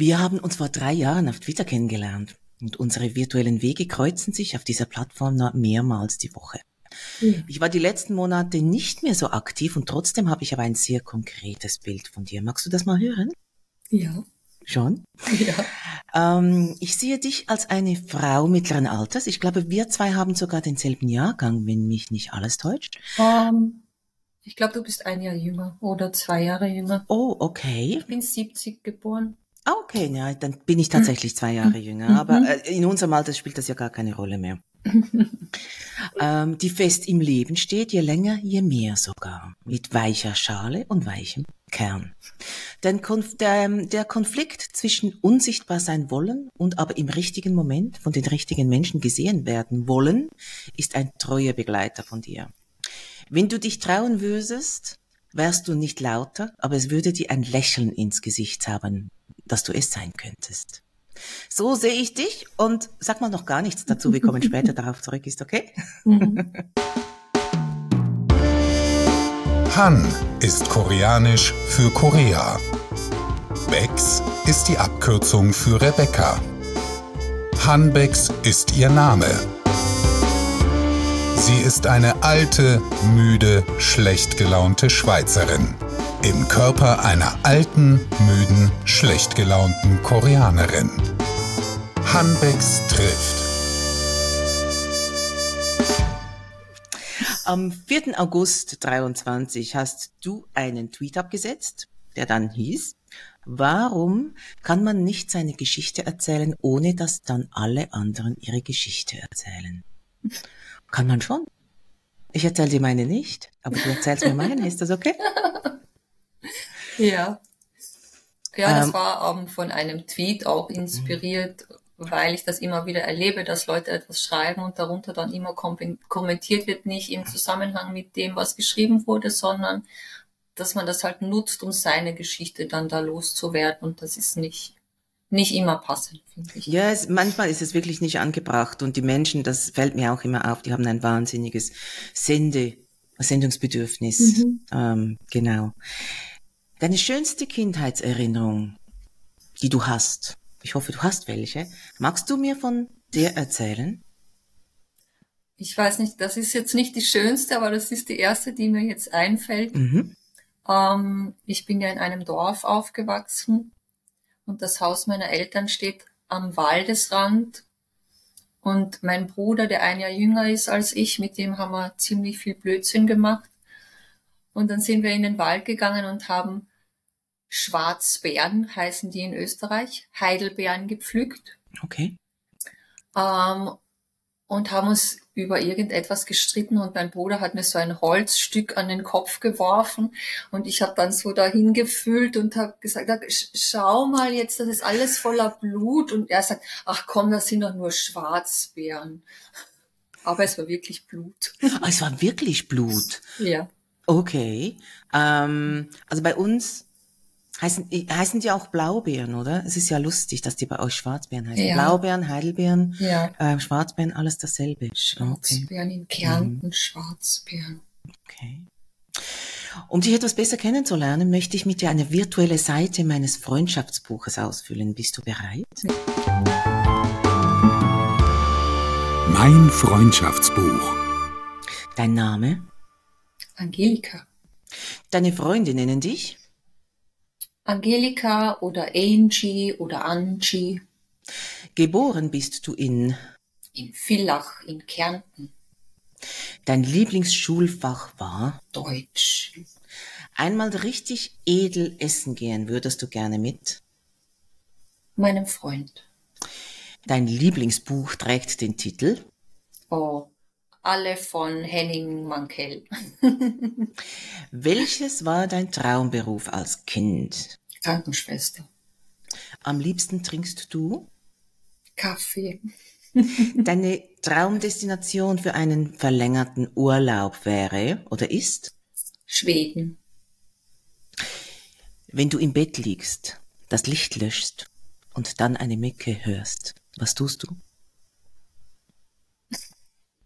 Wir haben uns vor drei Jahren auf Twitter kennengelernt und unsere virtuellen Wege kreuzen sich auf dieser Plattform noch mehrmals die Woche. Ja. Ich war die letzten Monate nicht mehr so aktiv und trotzdem habe ich aber ein sehr konkretes Bild von dir. Magst du das mal hören? Ja. Schon? Ja. Ähm, ich sehe dich als eine Frau mittleren Alters. Ich glaube, wir zwei haben sogar denselben Jahrgang, wenn mich nicht alles täuscht. Um, ähm, ich glaube, du bist ein Jahr jünger oder zwei Jahre jünger. Oh, okay. Ich bin 70 geboren. Ah, okay, ja, dann bin ich tatsächlich zwei Jahre jünger. Mhm. Aber äh, in unserem Alter spielt das ja gar keine Rolle mehr. ähm, die fest im Leben steht, je länger, je mehr sogar. Mit weicher Schale und weichem Kern. Denn Konf der, der Konflikt zwischen unsichtbar sein wollen und aber im richtigen Moment von den richtigen Menschen gesehen werden wollen, ist ein treuer Begleiter von dir. Wenn du dich trauen würdest, wärst du nicht lauter, aber es würde dir ein Lächeln ins Gesicht haben, dass du es sein könntest. So sehe ich dich und sag mal noch gar nichts dazu. Wir kommen später darauf zurück. Ist okay? Han ist koreanisch für Korea. Bex ist die Abkürzung für Rebecca. Han Bex ist ihr Name. Sie ist eine alte, müde, schlecht gelaunte Schweizerin. Im Körper einer alten, müden, schlecht gelaunten Koreanerin. Hanbecks trifft. Am 4. August 23 hast du einen Tweet abgesetzt, der dann hieß, warum kann man nicht seine Geschichte erzählen, ohne dass dann alle anderen ihre Geschichte erzählen? Kann man schon. Ich erzähle dir meine nicht, aber du erzählst mir meine, ist das okay? Ja. Ja, das ähm, war ähm, von einem Tweet auch inspiriert, weil ich das immer wieder erlebe, dass Leute etwas schreiben und darunter dann immer kommentiert wird, nicht im Zusammenhang mit dem, was geschrieben wurde, sondern dass man das halt nutzt, um seine Geschichte dann da loszuwerden und das ist nicht nicht immer passend, finde ich. Ja, es, manchmal ist es wirklich nicht angebracht und die Menschen, das fällt mir auch immer auf, die haben ein wahnsinniges Sende, Sendungsbedürfnis. Mhm. Ähm, genau. Deine schönste Kindheitserinnerung, die du hast, ich hoffe, du hast welche, magst du mir von der erzählen? Ich weiß nicht, das ist jetzt nicht die schönste, aber das ist die erste, die mir jetzt einfällt. Mhm. Ähm, ich bin ja in einem Dorf aufgewachsen und das Haus meiner Eltern steht am Waldesrand. Und mein Bruder, der ein Jahr jünger ist als ich, mit dem haben wir ziemlich viel Blödsinn gemacht. Und dann sind wir in den Wald gegangen und haben Schwarzbeeren, heißen die in Österreich, Heidelbeeren gepflückt. Okay. Ähm, und haben uns über irgendetwas gestritten und mein Bruder hat mir so ein Holzstück an den Kopf geworfen und ich habe dann so dahin gefühlt und habe gesagt, schau mal jetzt, das ist alles voller Blut und er sagt, ach komm, das sind doch nur Schwarzbeeren. Aber es war wirklich Blut. Ah, es war wirklich Blut. Ja. Okay. Ähm, also bei uns heißen, heißen die auch Blaubeeren, oder? Es ist ja lustig, dass die bei euch Schwarzbeeren heißen. Ja. Blaubeeren, Heidelbeeren, ja. äh, Schwarzbeeren, alles dasselbe. Schwarzbeeren okay. in Kärnten, mhm. Schwarzbeeren. Okay. Um dich etwas besser kennenzulernen, möchte ich mit dir eine virtuelle Seite meines Freundschaftsbuches ausfüllen. Bist du bereit? Mein Freundschaftsbuch. Dein Name? Angelika. Deine Freunde nennen dich? Angelika oder Angie oder Angie. Geboren bist du in? In Villach in Kärnten. Dein Lieblingsschulfach war? Deutsch. Einmal richtig edel essen gehen würdest du gerne mit? Meinem Freund. Dein Lieblingsbuch trägt den Titel? Oh, alle von Henning Mankell. Welches war dein Traumberuf als Kind? Krankenschwester. Am liebsten trinkst du? Kaffee. Deine Traumdestination für einen verlängerten Urlaub wäre oder ist? Schweden. Wenn du im Bett liegst, das Licht löschst und dann eine Mücke hörst, was tust du?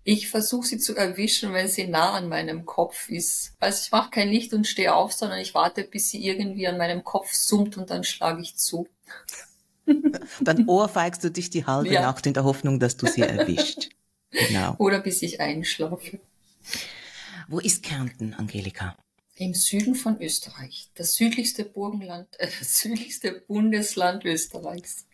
Ich versuche sie zu erwischen, wenn sie nah an meinem Kopf ist. Also ich mache kein Licht und stehe auf, sondern ich warte, bis sie irgendwie an meinem Kopf summt und dann schlage ich zu. Dann ohrfeigst du dich die halbe Ja. Nacht in der Hoffnung, dass du sie erwischt. Genau. Oder bis ich einschlafe. Wo ist Kärnten, Angelika? Im Süden von Österreich. Das südlichste Burgenland, äh, das südlichste Bundesland Österreichs.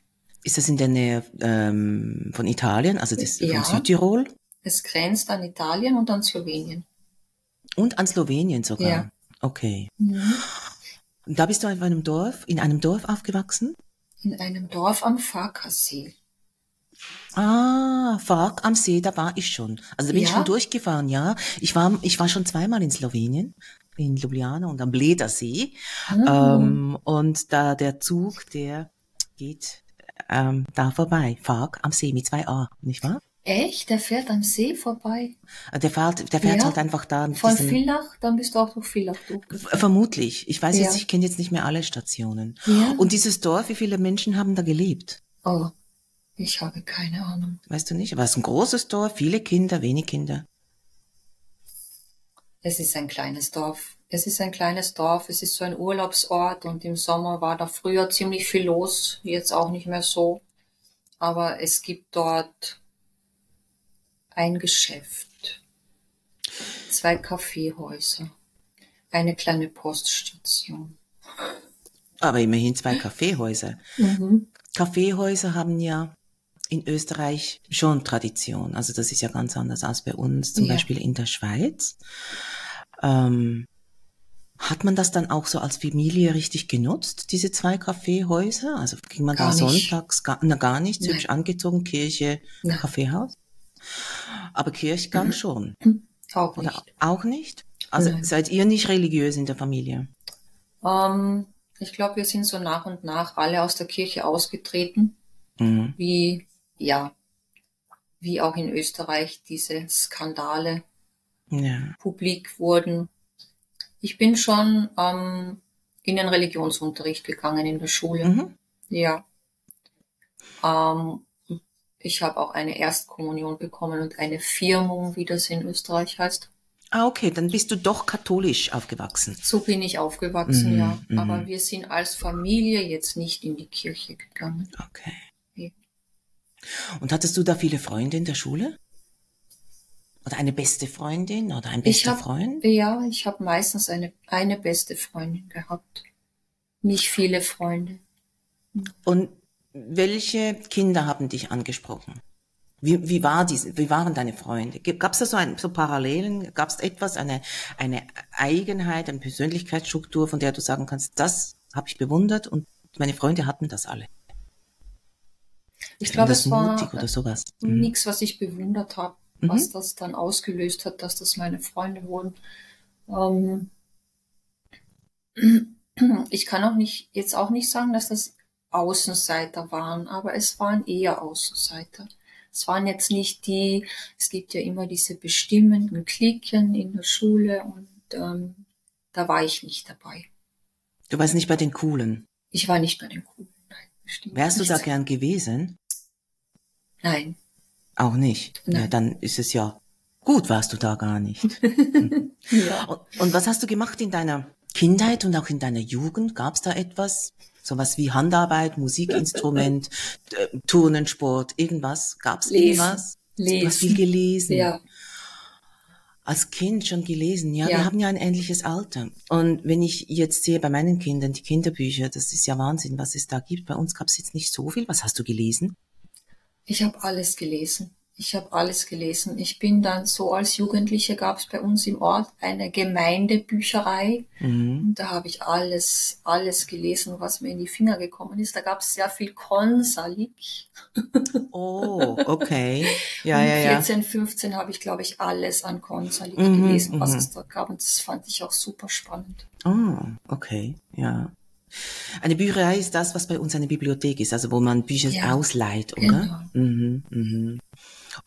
Ist das in der Nähe ähm, von Italien, also das, Ja. von Südtirol? Es grenzt an Italien und an Slowenien. Und an Slowenien sogar? Ja. Okay. Und da bist du auf einem Dorf, in einem Dorf aufgewachsen? In einem Dorf am Farkassee. Ah, Fark am See, da war ich schon. Also da bin ich Ja? schon durchgefahren, ja. Ich war, ich war schon zweimal in Slowenien, in Ljubljana und am Bledersee. Ah. Ähm, und da der Zug, der geht ähm, da vorbei. Fark am See mit zwei A, nicht wahr? Echt? Der fährt am See vorbei? Äh, Der fährt, der fährt Ja. halt einfach da. Von diesem- Villach? Dann bist du auch durch Villach durchgefahren. Vermutlich. Ich weiß Ja. jetzt, ich kenne jetzt nicht mehr alle Stationen. Ja. Und dieses Dorf, wie viele Menschen haben da gelebt? Oh, ich habe keine Ahnung. Weißt du nicht? War es ein großes Dorf, viele Kinder, wenig Kinder? Es ist ein kleines Dorf. Es ist ein kleines Dorf, es ist so ein Urlaubsort und im Sommer war da früher ziemlich viel los, jetzt auch nicht mehr so. Aber es gibt dort ein Geschäft, zwei Kaffeehäuser, eine kleine Poststation. Aber immerhin zwei Kaffeehäuser. Mhm. Kaffeehäuser haben ja in Österreich schon Tradition. Also das ist ja ganz anders als bei uns, zum Ja. Beispiel in der Schweiz. Ähm, hat man das dann auch so als Familie richtig genutzt, diese zwei Kaffeehäuser? Also ging man Gar da nicht. sonntags, gar, na, gar nicht, hübsch angezogen, Kirche, Nein. Kaffeehaus? Aber Kirchgang schon, Auch oder nicht. auch nicht? Also Nein. seid ihr nicht religiös in der Familie? Ähm, ich glaube, wir sind so nach und nach alle aus der Kirche ausgetreten. Mhm. wie, ja, wie auch in Österreich diese Skandale Ja. publik wurden. Ich bin schon ähm, in den Religionsunterricht gegangen in der Schule. Mhm. Ja. Ähm, ich habe auch eine Erstkommunion bekommen und eine Firmung, wie das in Österreich heißt. Ah, okay, dann bist du doch katholisch aufgewachsen. So bin ich aufgewachsen, Mhm, ja. mhm. Aber wir sind als Familie jetzt nicht in die Kirche gegangen. Okay. Ja. Und hattest du da viele Freunde in der Schule? Oder eine beste Freundin oder ein bester hab- Freund? Ja, ich habe meistens eine, eine beste Freundin gehabt. Nicht viele Freunde. Und welche Kinder haben dich angesprochen? Wie, wie, war diese, wie waren deine Freunde? Gab es da so, ein, so Parallelen? Gab es etwas, eine, eine Eigenheit, eine Persönlichkeitsstruktur, von der du sagen kannst, das habe ich bewundert und meine Freunde hatten das alle? Ich glaube, es war. Mhm. nichts, was ich bewundert habe, Mhm. was das dann ausgelöst hat, dass das meine Freunde wurden. Ähm, ich kann auch nicht, jetzt auch nicht sagen, dass das Außenseiter waren, aber es waren eher Außenseiter. Es waren jetzt nicht die, es gibt ja immer diese bestimmenden Klicken in der Schule und ähm, da war ich nicht dabei. Du warst nicht bei den Coolen. Ich war nicht bei den Coolen. Nein, bestimmt Wärst du da gern gewesen? Nein. Auch nicht. Nein. Ja, dann ist es ja gut, warst du da gar nicht. Ja. und, und was hast du gemacht in deiner Kindheit und auch in deiner Jugend? Gab es da etwas? Sowas wie Handarbeit, Musikinstrument, äh, Turnen, Sport, irgendwas? Gab es Lesen. irgendwas? Du hast Lesen. viel gelesen. Ja. Als Kind schon gelesen. Ja, Ja. wir haben ja ein ähnliches Alter. Und wenn ich jetzt sehe bei meinen Kindern die Kinderbücher, das ist ja Wahnsinn, was es da gibt. Bei uns gab es jetzt nicht so viel. Was hast du gelesen? Ich habe alles gelesen. Ich habe alles gelesen. Ich bin dann so als Jugendliche gab es bei uns im Ort eine Gemeindebücherei Mhm. und da habe ich alles, alles gelesen, was mir in die Finger gekommen ist. Da gab es sehr viel Konsalik. Oh, okay. Ja, ja, ja. 14, 15 habe ich, glaube ich, alles an Konsalik Mhm, gelesen, was mhm. es dort gab. Und das fand ich auch super spannend. Oh, okay, ja. Eine Bücherei ist das, was bei uns eine Bibliothek ist, also wo man Bücher Ja, ausleiht, oder? Mhm, mhm.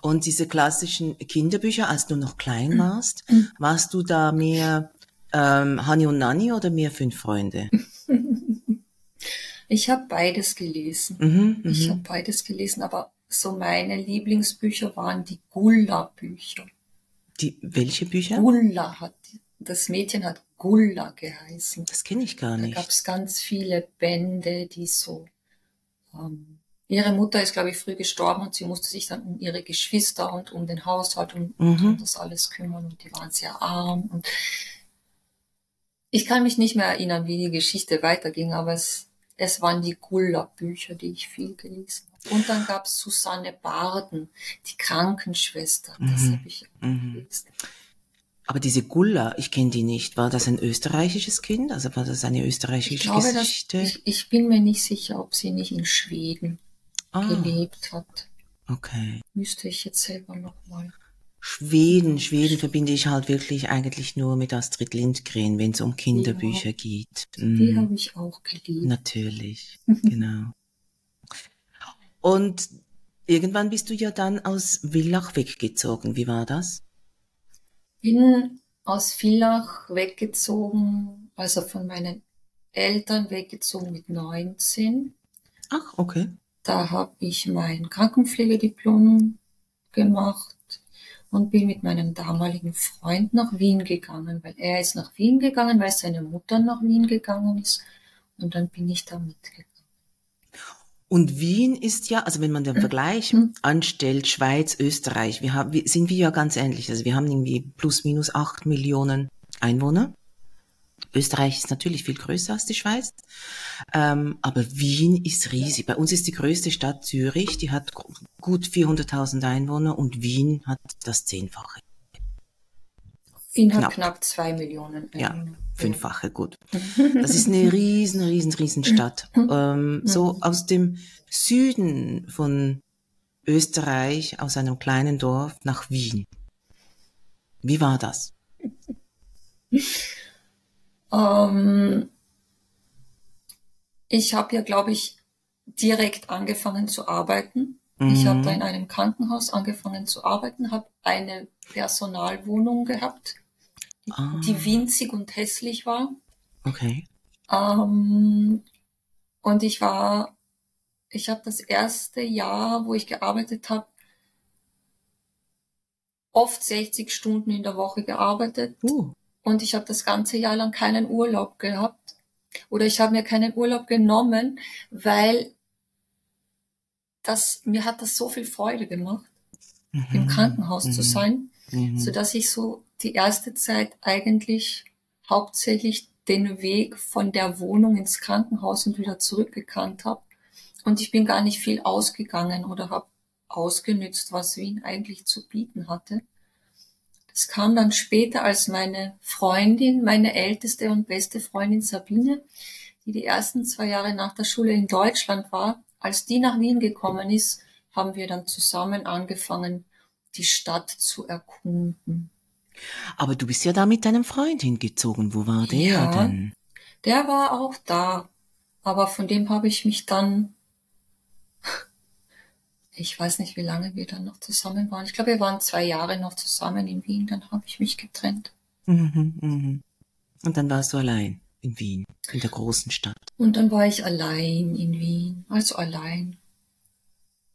Und diese klassischen Kinderbücher, als du noch klein warst, Mhm. warst du da mehr ähm, Hani und Nani oder mehr Fünf Freunde? Ich habe beides gelesen. Mhm, Ich mhm. habe beides gelesen, aber so meine Lieblingsbücher waren die Gulla-Bücher. Die, welche Bücher? Gulla hat, das Mädchen hat Gulla geheißen. Das kenne ich gar Da nicht. gab es ganz viele Bände, die so ähm, ihre Mutter ist, glaube ich, früh gestorben und sie musste sich dann um ihre Geschwister und um den Haushalt und mhm. um das alles kümmern und die waren sehr arm und ich kann mich nicht mehr erinnern, wie die Geschichte weiterging, aber es, es waren die Gulla-Bücher, die ich viel gelesen habe. Und dann gab es Susanne Barden, die Krankenschwester. Das mhm. habe ich mhm. gelesen. Aber diese Gulla, ich kenne die nicht. War das ein österreichisches Kind? Also war das eine österreichische ich glaube, Geschichte? Dass, ich, ich, bin mir nicht sicher, ob sie nicht in Schweden ah. gelebt hat. Okay. Müsste ich jetzt selber nochmal. Schweden, Schweden verbinde ich halt wirklich eigentlich nur mit Astrid Lindgren, wenn es um Kinderbücher ja, geht. Mhm. Die habe ich auch geliebt. Natürlich, genau. Und irgendwann bist du ja dann aus Villach weggezogen. Wie war das? bin aus Villach weggezogen, also von meinen Eltern weggezogen mit 19. Ach, okay. Da habe ich mein Krankenpflegediplom gemacht und bin mit meinem damaligen Freund nach Wien gegangen, weil er ist nach Wien gegangen, weil seine Mutter nach Wien gegangen ist und dann bin ich da mitgegangen. Und Wien ist ja, also wenn man den Vergleich mhm. anstellt, Schweiz, Österreich, wir haben, sind wir ja ganz ähnlich. Also wir haben irgendwie plus minus acht Millionen Einwohner. Österreich ist natürlich viel größer als die Schweiz, ähm, aber Wien ist riesig. Bei uns ist die größte Stadt Zürich, die hat gut 400.000 Einwohner und Wien hat das Zehnfache. Wien knapp. hat knapp zwei Millionen. Ja, fünffache, gut. Das ist eine riesen, riesen, riesen Stadt. Ähm, so aus dem Süden von Österreich, aus einem kleinen Dorf nach Wien. Wie war das? Ähm, ich habe ja, glaube ich, direkt angefangen zu arbeiten. Mhm. Ich habe da in einem Krankenhaus angefangen zu arbeiten, habe eine Personalwohnung gehabt ah. die winzig und hässlich war. Okay. Ähm, und ich war, ich habe das erste Jahr, wo ich gearbeitet habe, oft 60 Stunden in der Woche gearbeitet. Uh. Und ich habe das ganze Jahr lang keinen Urlaub gehabt. Oder ich habe mir keinen Urlaub genommen, weil das, mir hat das so viel Freude gemacht, mhm. im Krankenhaus mhm. zu sein, mhm. so dass ich so die erste Zeit eigentlich hauptsächlich den Weg von der Wohnung ins Krankenhaus und wieder zurückgekannt habe. Und ich bin gar nicht viel ausgegangen oder habe ausgenützt, was Wien eigentlich zu bieten hatte. Das kam dann später, als meine Freundin, meine älteste und beste Freundin Sabine, die die ersten zwei Jahre nach der Schule in Deutschland war, als die nach Wien gekommen ist, haben wir dann zusammen angefangen, die Stadt zu erkunden. Aber du bist ja da mit deinem Freund hingezogen. Wo war der ja, denn? Der war auch da. Aber von dem habe ich mich dann, ich weiß nicht, wie lange wir dann noch zusammen waren. Ich glaube, wir waren zwei Jahre noch zusammen in Wien. Dann habe ich mich getrennt. Mhm, mhm. Und dann warst du allein in Wien, in der großen Stadt. Und dann war ich allein in Wien, also allein.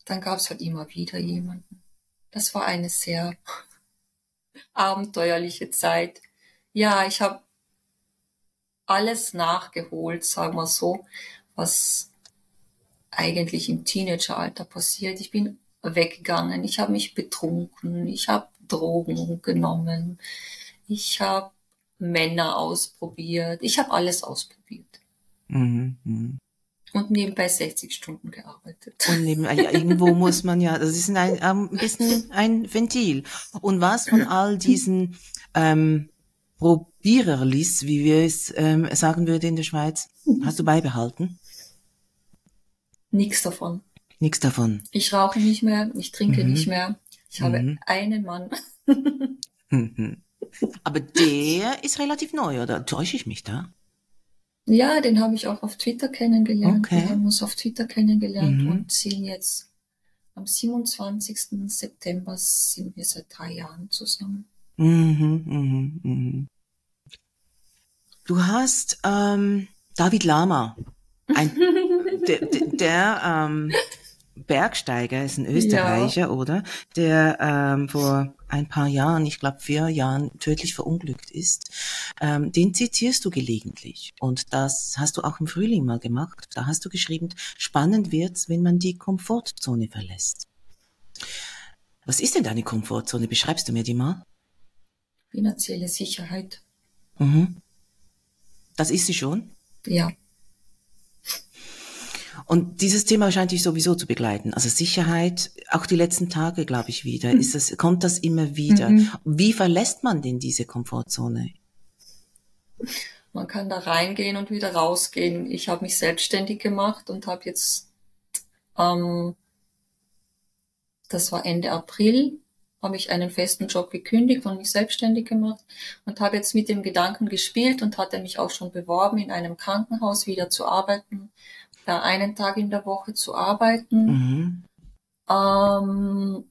Dann gab es halt immer wieder jemanden. Das war eine sehr abenteuerliche Zeit. Ja, ich habe alles nachgeholt, sagen wir so, was eigentlich im Teenageralter passiert. Ich bin weggegangen, ich habe mich betrunken, ich habe Drogen genommen, ich habe Männer ausprobiert, ich habe alles ausprobiert. Mhm, mh. Und nebenbei 60 Stunden gearbeitet. Und neben, ja, irgendwo muss man ja, das ist ein, ein bisschen ein Ventil. Und was von all diesen ähm, Probiererlis, wie wir es ähm, sagen würden in der Schweiz, hast du beibehalten? Nichts davon. Nichts davon. Ich rauche nicht mehr, ich trinke mhm. nicht mehr. Ich habe mhm. einen Mann. Aber der ist relativ neu, oder täusche ich mich da? Ja, den habe ich auch auf Twitter kennengelernt. Okay. Wir haben uns auf Twitter kennengelernt mhm. und sind jetzt am 27. September sind wir seit drei Jahren zusammen. Mhm, mhm, mhm. Du hast ähm, David Lama, ein, der, der, ähm, Bergsteiger ist ein Österreicher, ja. oder? Der ähm, vor ein paar Jahren, ich glaube vier Jahren, tödlich verunglückt ist, ähm, den zitierst du gelegentlich. Und das hast du auch im Frühling mal gemacht. Da hast du geschrieben, spannend wird's, wenn man die Komfortzone verlässt. Was ist denn deine Komfortzone? Beschreibst du mir die mal? Finanzielle Sicherheit. Mhm. Das ist sie schon? Ja. Und dieses Thema scheint dich sowieso zu begleiten. Also Sicherheit, auch die letzten Tage, glaube ich, wieder. Mhm. Ist das, kommt das immer wieder? Mhm. Wie verlässt man denn diese Komfortzone? Man kann da reingehen und wieder rausgehen. Ich habe mich selbstständig gemacht und habe jetzt, ähm, das war Ende April, habe ich einen festen Job gekündigt und mich selbstständig gemacht und habe jetzt mit dem Gedanken gespielt und hatte mich auch schon beworben, in einem Krankenhaus wieder zu arbeiten, da einen Tag in der Woche zu arbeiten. Mhm. Ähm,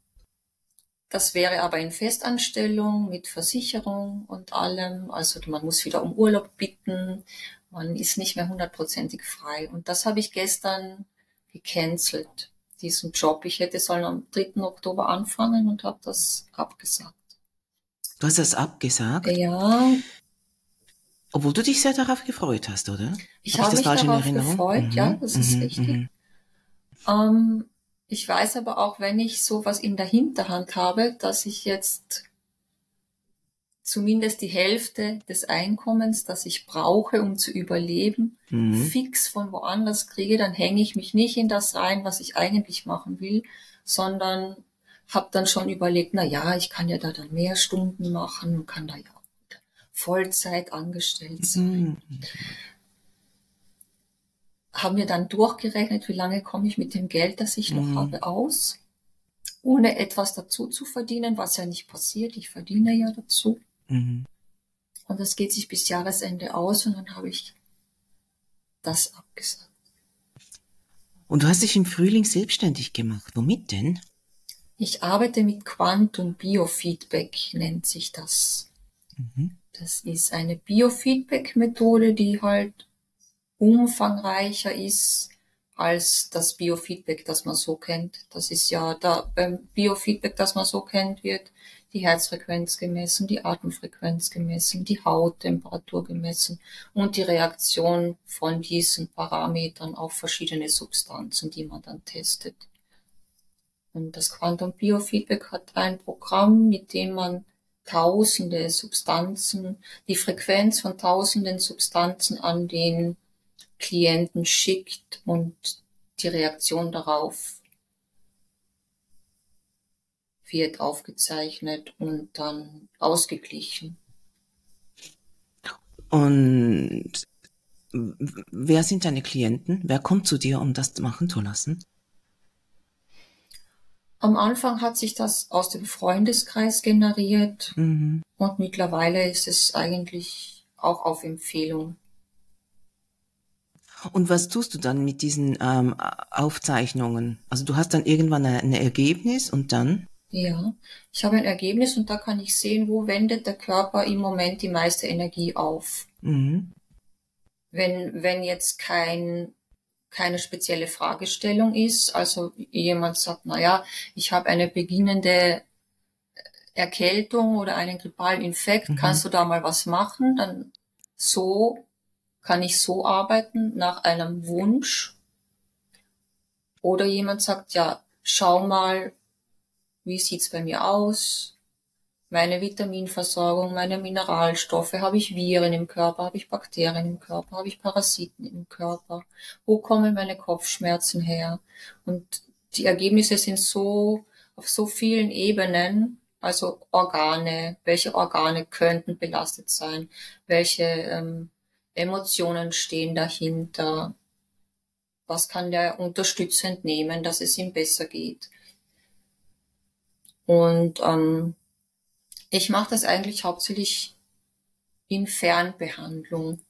das wäre aber in Festanstellung mit Versicherung und allem. Also man muss wieder um Urlaub bitten. Man ist nicht mehr hundertprozentig frei. Und das habe ich gestern gecancelt diesen Job. Ich hätte sollen am 3. Oktober anfangen und habe das abgesagt. Du hast das abgesagt? Ja. Obwohl du dich sehr darauf gefreut hast, oder? Ich habe mich darauf gefreut, mhm. ja, das ist mhm. richtig. Mhm. Ähm, ich weiß aber auch, wenn ich sowas in der Hinterhand habe, dass ich jetzt zumindest die Hälfte des Einkommens, das ich brauche, um zu überleben, mhm. fix von woanders kriege, dann hänge ich mich nicht in das rein, was ich eigentlich machen will, sondern habe dann schon überlegt, na ja, ich kann ja da dann mehr Stunden machen und kann da ja Vollzeit angestellt sein. Mhm. Haben wir dann durchgerechnet, wie lange komme ich mit dem Geld, das ich noch mhm. habe, aus, ohne etwas dazu zu verdienen, was ja nicht passiert. Ich verdiene ja dazu. Mhm. Und das geht sich bis Jahresende aus und dann habe ich das abgesagt. Und du hast dich im Frühling selbstständig gemacht. Womit denn? Ich arbeite mit Quantum Biofeedback, nennt sich das. Mhm. Das ist eine Biofeedback-Methode, die halt umfangreicher ist als das Biofeedback, das man so kennt. Das ist ja da beim Biofeedback, das man so kennt, wird die Herzfrequenz gemessen, die Atemfrequenz gemessen, die Hauttemperatur gemessen und die Reaktion von diesen Parametern auf verschiedene Substanzen, die man dann testet. Und das Quantum Biofeedback hat ein Programm, mit dem man tausende Substanzen, die Frequenz von tausenden Substanzen an den Klienten schickt und die Reaktion darauf wird aufgezeichnet und dann ausgeglichen. Und wer sind deine Klienten? Wer kommt zu dir, um das machen zu lassen? Am Anfang hat sich das aus dem Freundeskreis generiert mhm. und mittlerweile ist es eigentlich auch auf Empfehlung. Und was tust du dann mit diesen ähm, Aufzeichnungen? Also du hast dann irgendwann ein Ergebnis und dann? Ja, ich habe ein Ergebnis und da kann ich sehen, wo wendet der Körper im Moment die meiste Energie auf. Mhm. Wenn, wenn jetzt kein, keine spezielle Fragestellung ist, also jemand sagt, na ja, ich habe eine beginnende Erkältung oder einen grippalen Infekt, mhm. kannst du da mal was machen? Dann so kann ich so arbeiten nach einem Wunsch. Oder jemand sagt, ja, schau mal, wie sieht's bei mir aus? Meine Vitaminversorgung, meine Mineralstoffe, habe ich Viren im Körper, habe ich Bakterien im Körper, habe ich Parasiten im Körper? Wo kommen meine Kopfschmerzen her? Und die Ergebnisse sind so auf so vielen Ebenen, also Organe, welche Organe könnten belastet sein, welche ähm, Emotionen stehen dahinter, was kann der unterstützend nehmen, dass es ihm besser geht. Und ähm, ich mache das eigentlich hauptsächlich in Fernbehandlung,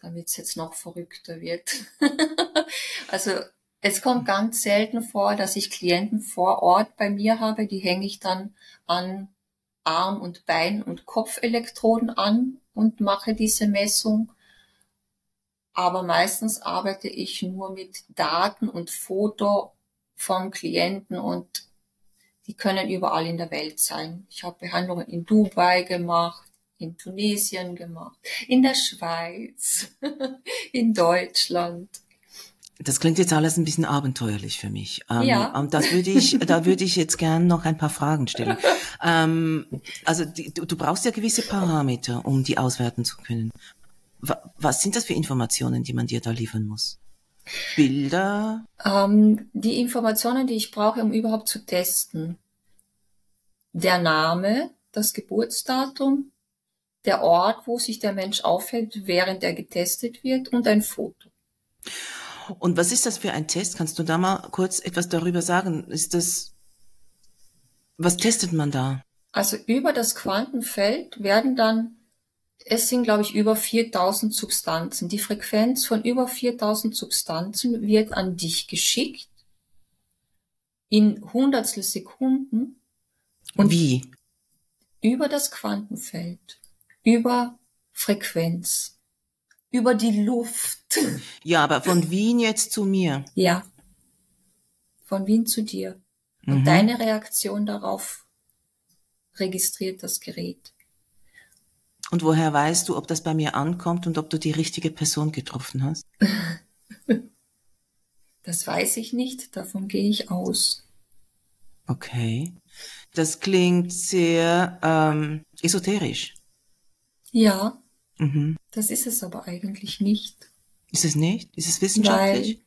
damit es jetzt noch verrückter wird. also es kommt ganz selten vor, dass ich Klienten vor Ort bei mir habe, die hänge ich dann an Arm- und Bein- und Kopfelektroden an und mache diese Messung. Aber meistens arbeite ich nur mit Daten und Foto vom Klienten und die können überall in der Welt sein. Ich habe Behandlungen in Dubai gemacht, in Tunesien gemacht, in der Schweiz, in Deutschland. Das klingt jetzt alles ein bisschen abenteuerlich für mich. Ähm, ja. Und das würde ich, da würde ich jetzt gern noch ein paar Fragen stellen. ähm, also die, du, du, brauchst ja gewisse Parameter, um die auswerten zu können. Was sind das für Informationen, die man dir da liefern muss? Bilder? Ähm, die Informationen, die ich brauche, um überhaupt zu testen. Der Name, das Geburtsdatum, der Ort, wo sich der Mensch aufhält, während er getestet wird und ein Foto. Und was ist das für ein Test? Kannst du da mal kurz etwas darüber sagen? Ist das, was testet man da? Also über das Quantenfeld werden dann, es sind glaube ich über 4000 Substanzen. Die Frequenz von über 4000 Substanzen wird an dich geschickt in Hundertstel Sekunden. Und Wie? Über das Quantenfeld, über Frequenz über die Luft. Ja, aber von Wien jetzt zu mir. Ja. Von Wien zu dir. Und mhm. deine Reaktion darauf registriert das Gerät. Und woher weißt du, ob das bei mir ankommt und ob du die richtige Person getroffen hast? das weiß ich nicht, davon gehe ich aus. Okay. Das klingt sehr ähm, esoterisch. Ja, Mhm. Das ist es aber eigentlich nicht. Ist es nicht? Ist es wissenschaftlich? Weil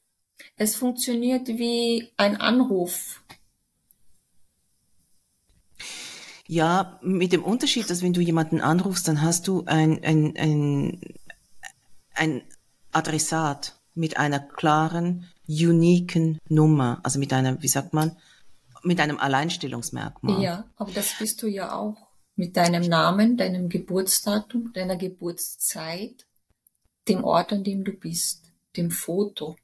es funktioniert wie ein Anruf. Ja, mit dem Unterschied, dass wenn du jemanden anrufst, dann hast du ein, ein, ein, ein Adressat mit einer klaren, uniken Nummer, also mit einer, wie sagt man, mit einem Alleinstellungsmerkmal. Ja, aber das bist du ja auch mit deinem Namen, deinem Geburtsdatum, deiner Geburtszeit, dem Ort, an dem du bist, dem Foto.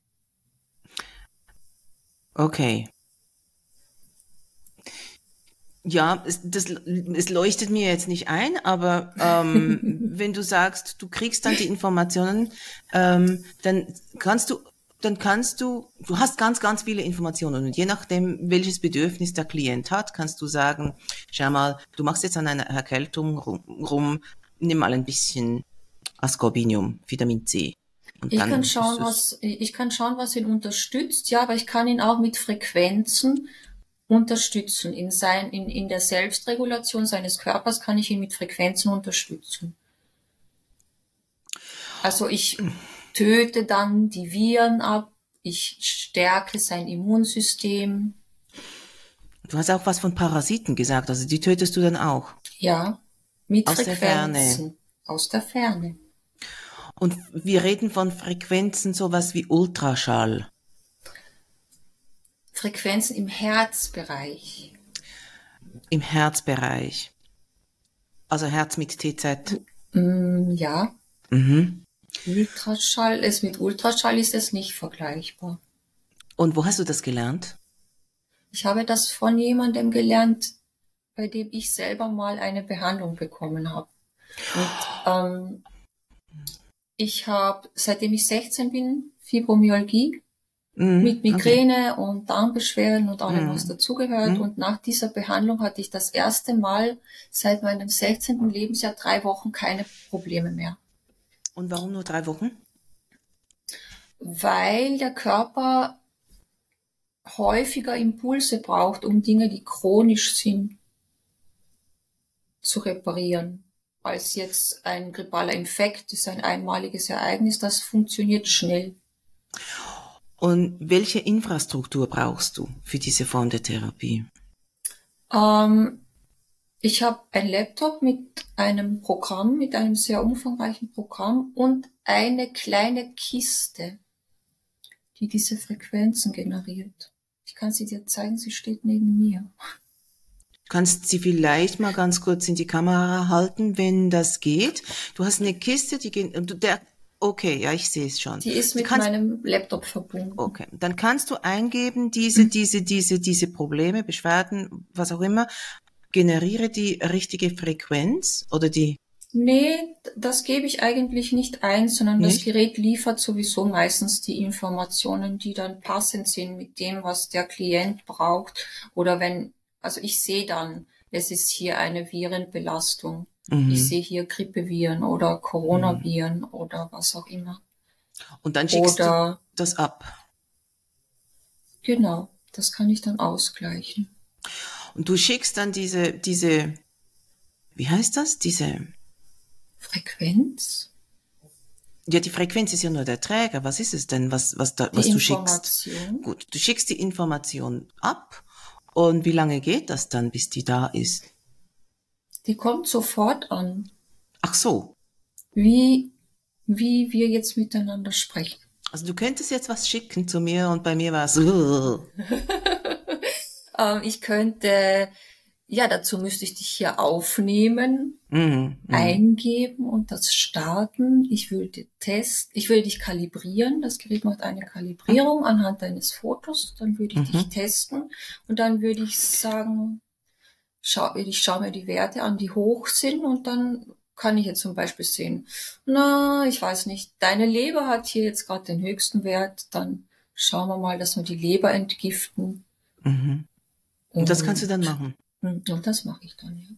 Okay. Ja, es, das, es leuchtet mir jetzt nicht ein, aber ähm, wenn du sagst, du kriegst dann die Informationen, ähm, dann kannst du dann kannst du, du hast ganz, ganz viele Informationen und je nachdem, welches Bedürfnis der Klient hat, kannst du sagen, schau mal, du machst jetzt an einer Erkältung rum, rum nimm mal ein bisschen Ascorbinium, Vitamin C. Und ich kann schauen, was, ich kann schauen, was ihn unterstützt, ja, aber ich kann ihn auch mit Frequenzen unterstützen. In sein, in, in der Selbstregulation seines Körpers kann ich ihn mit Frequenzen unterstützen. Also ich, töte dann die Viren ab, ich stärke sein Immunsystem. Du hast auch was von Parasiten gesagt, also die tötest du dann auch. Ja, mit aus Frequenzen. Der Ferne. Aus der Ferne. Und wir reden von Frequenzen sowas wie Ultraschall. Frequenzen im Herzbereich. Im Herzbereich. Also Herz mit TZ. Mm, ja. Mhm. Ultraschall ist mit Ultraschall ist es nicht vergleichbar. Und wo hast du das gelernt? Ich habe das von jemandem gelernt, bei dem ich selber mal eine Behandlung bekommen habe. Und ähm, ich habe, seitdem ich 16 bin, Fibromyalgie mm, mit Migräne okay. und Darmbeschwerden und allem, mm. was dazugehört. Mm. Und nach dieser Behandlung hatte ich das erste Mal seit meinem 16. Lebensjahr drei Wochen keine Probleme mehr. Und warum nur drei Wochen? Weil der Körper häufiger Impulse braucht, um Dinge, die chronisch sind, zu reparieren. Als jetzt ein grippaler Infekt ist ein einmaliges Ereignis, das funktioniert schnell. Und welche Infrastruktur brauchst du für diese Form der Therapie? Ähm, ich habe ein Laptop mit einem Programm, mit einem sehr umfangreichen Programm und eine kleine Kiste, die diese Frequenzen generiert. Ich kann sie dir zeigen, sie steht neben mir. Kannst sie vielleicht mal ganz kurz in die Kamera halten, wenn das geht? Du hast eine Kiste, die geht, der, okay, ja, ich sehe es schon. Die ist mit kannst, meinem Laptop verbunden. Okay, dann kannst du eingeben, diese, diese, diese, diese Probleme, Beschwerden, was auch immer, generiere die richtige Frequenz oder die Nee, das gebe ich eigentlich nicht ein, sondern nicht? das Gerät liefert sowieso meistens die Informationen, die dann passend sind mit dem, was der Klient braucht. Oder wenn Also ich sehe dann, es ist hier eine Virenbelastung. Mhm. Ich sehe hier Grippeviren oder Coronaviren mhm. oder was auch immer. Und dann schickst oder, du das ab. Genau, das kann ich dann ausgleichen. Und du schickst dann diese, diese, wie heißt das? Diese Frequenz? Ja, die Frequenz ist ja nur der Träger. Was ist es denn, was, was, da, was du schickst? Gut, du schickst die Information ab. Und wie lange geht das dann, bis die da ist? Die kommt sofort an. Ach so. Wie, wie wir jetzt miteinander sprechen. Also du könntest jetzt was schicken zu mir und bei mir war es. ähm, ich könnte ja, dazu müsste ich dich hier aufnehmen, mhm, mhm, eingeben und das starten. Ich würde testen, ich würde dich kalibrieren. Das Gerät macht eine Kalibrierung anhand deines Fotos. Dann würde ich mhm. dich testen und dann würde ich sagen, schau, ich schaue mir die Werte an, die hoch sind und dann kann ich jetzt zum Beispiel sehen, na, ich weiß nicht, deine Leber hat hier jetzt gerade den höchsten Wert, dann schauen wir mal, dass wir die Leber entgiften. Mhm. Und, und das kannst du dann machen. Hm, und das mache ich dann, ja.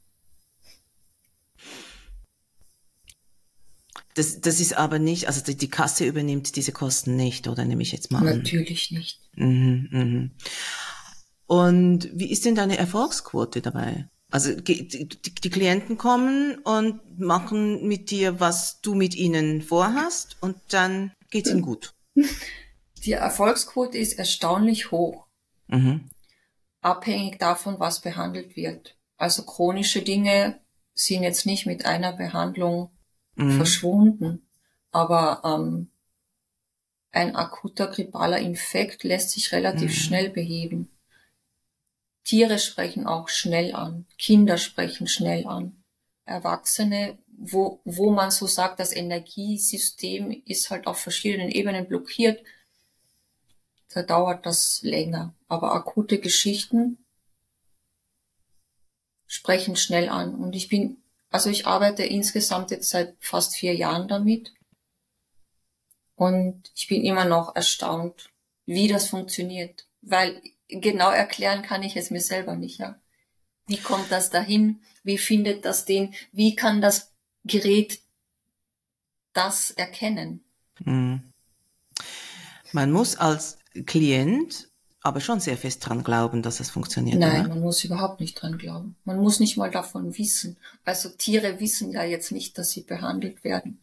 Das, das ist aber nicht, also die, die Kasse übernimmt diese Kosten nicht, oder nehme ich jetzt mal an? Natürlich nicht. Mhm, mhm. Und wie ist denn deine Erfolgsquote dabei? Also die, die, Klienten kommen und machen mit dir, was du mit ihnen vorhast, und dann geht's ihnen gut. Die Erfolgsquote ist erstaunlich hoch. Mhm abhängig davon, was behandelt wird. Also chronische Dinge sind jetzt nicht mit einer Behandlung mhm. verschwunden, aber ähm, ein akuter grippaler Infekt lässt sich relativ mhm. schnell beheben. Tiere sprechen auch schnell an, Kinder sprechen schnell an, Erwachsene, wo, wo man so sagt, das Energiesystem ist halt auf verschiedenen Ebenen blockiert, da dauert das länger. Aber akute Geschichten sprechen schnell an. Und ich bin, also ich arbeite insgesamt jetzt seit fast vier Jahren damit. Und ich bin immer noch erstaunt, wie das funktioniert. Weil genau erklären kann ich es mir selber nicht, ja. Wie kommt das dahin? Wie findet das den? Wie kann das Gerät das erkennen? Mhm. Man muss als Klient aber schon sehr fest dran glauben, dass es funktioniert. Nein, oder? man muss überhaupt nicht dran glauben. Man muss nicht mal davon wissen. Also Tiere wissen ja jetzt nicht, dass sie behandelt werden.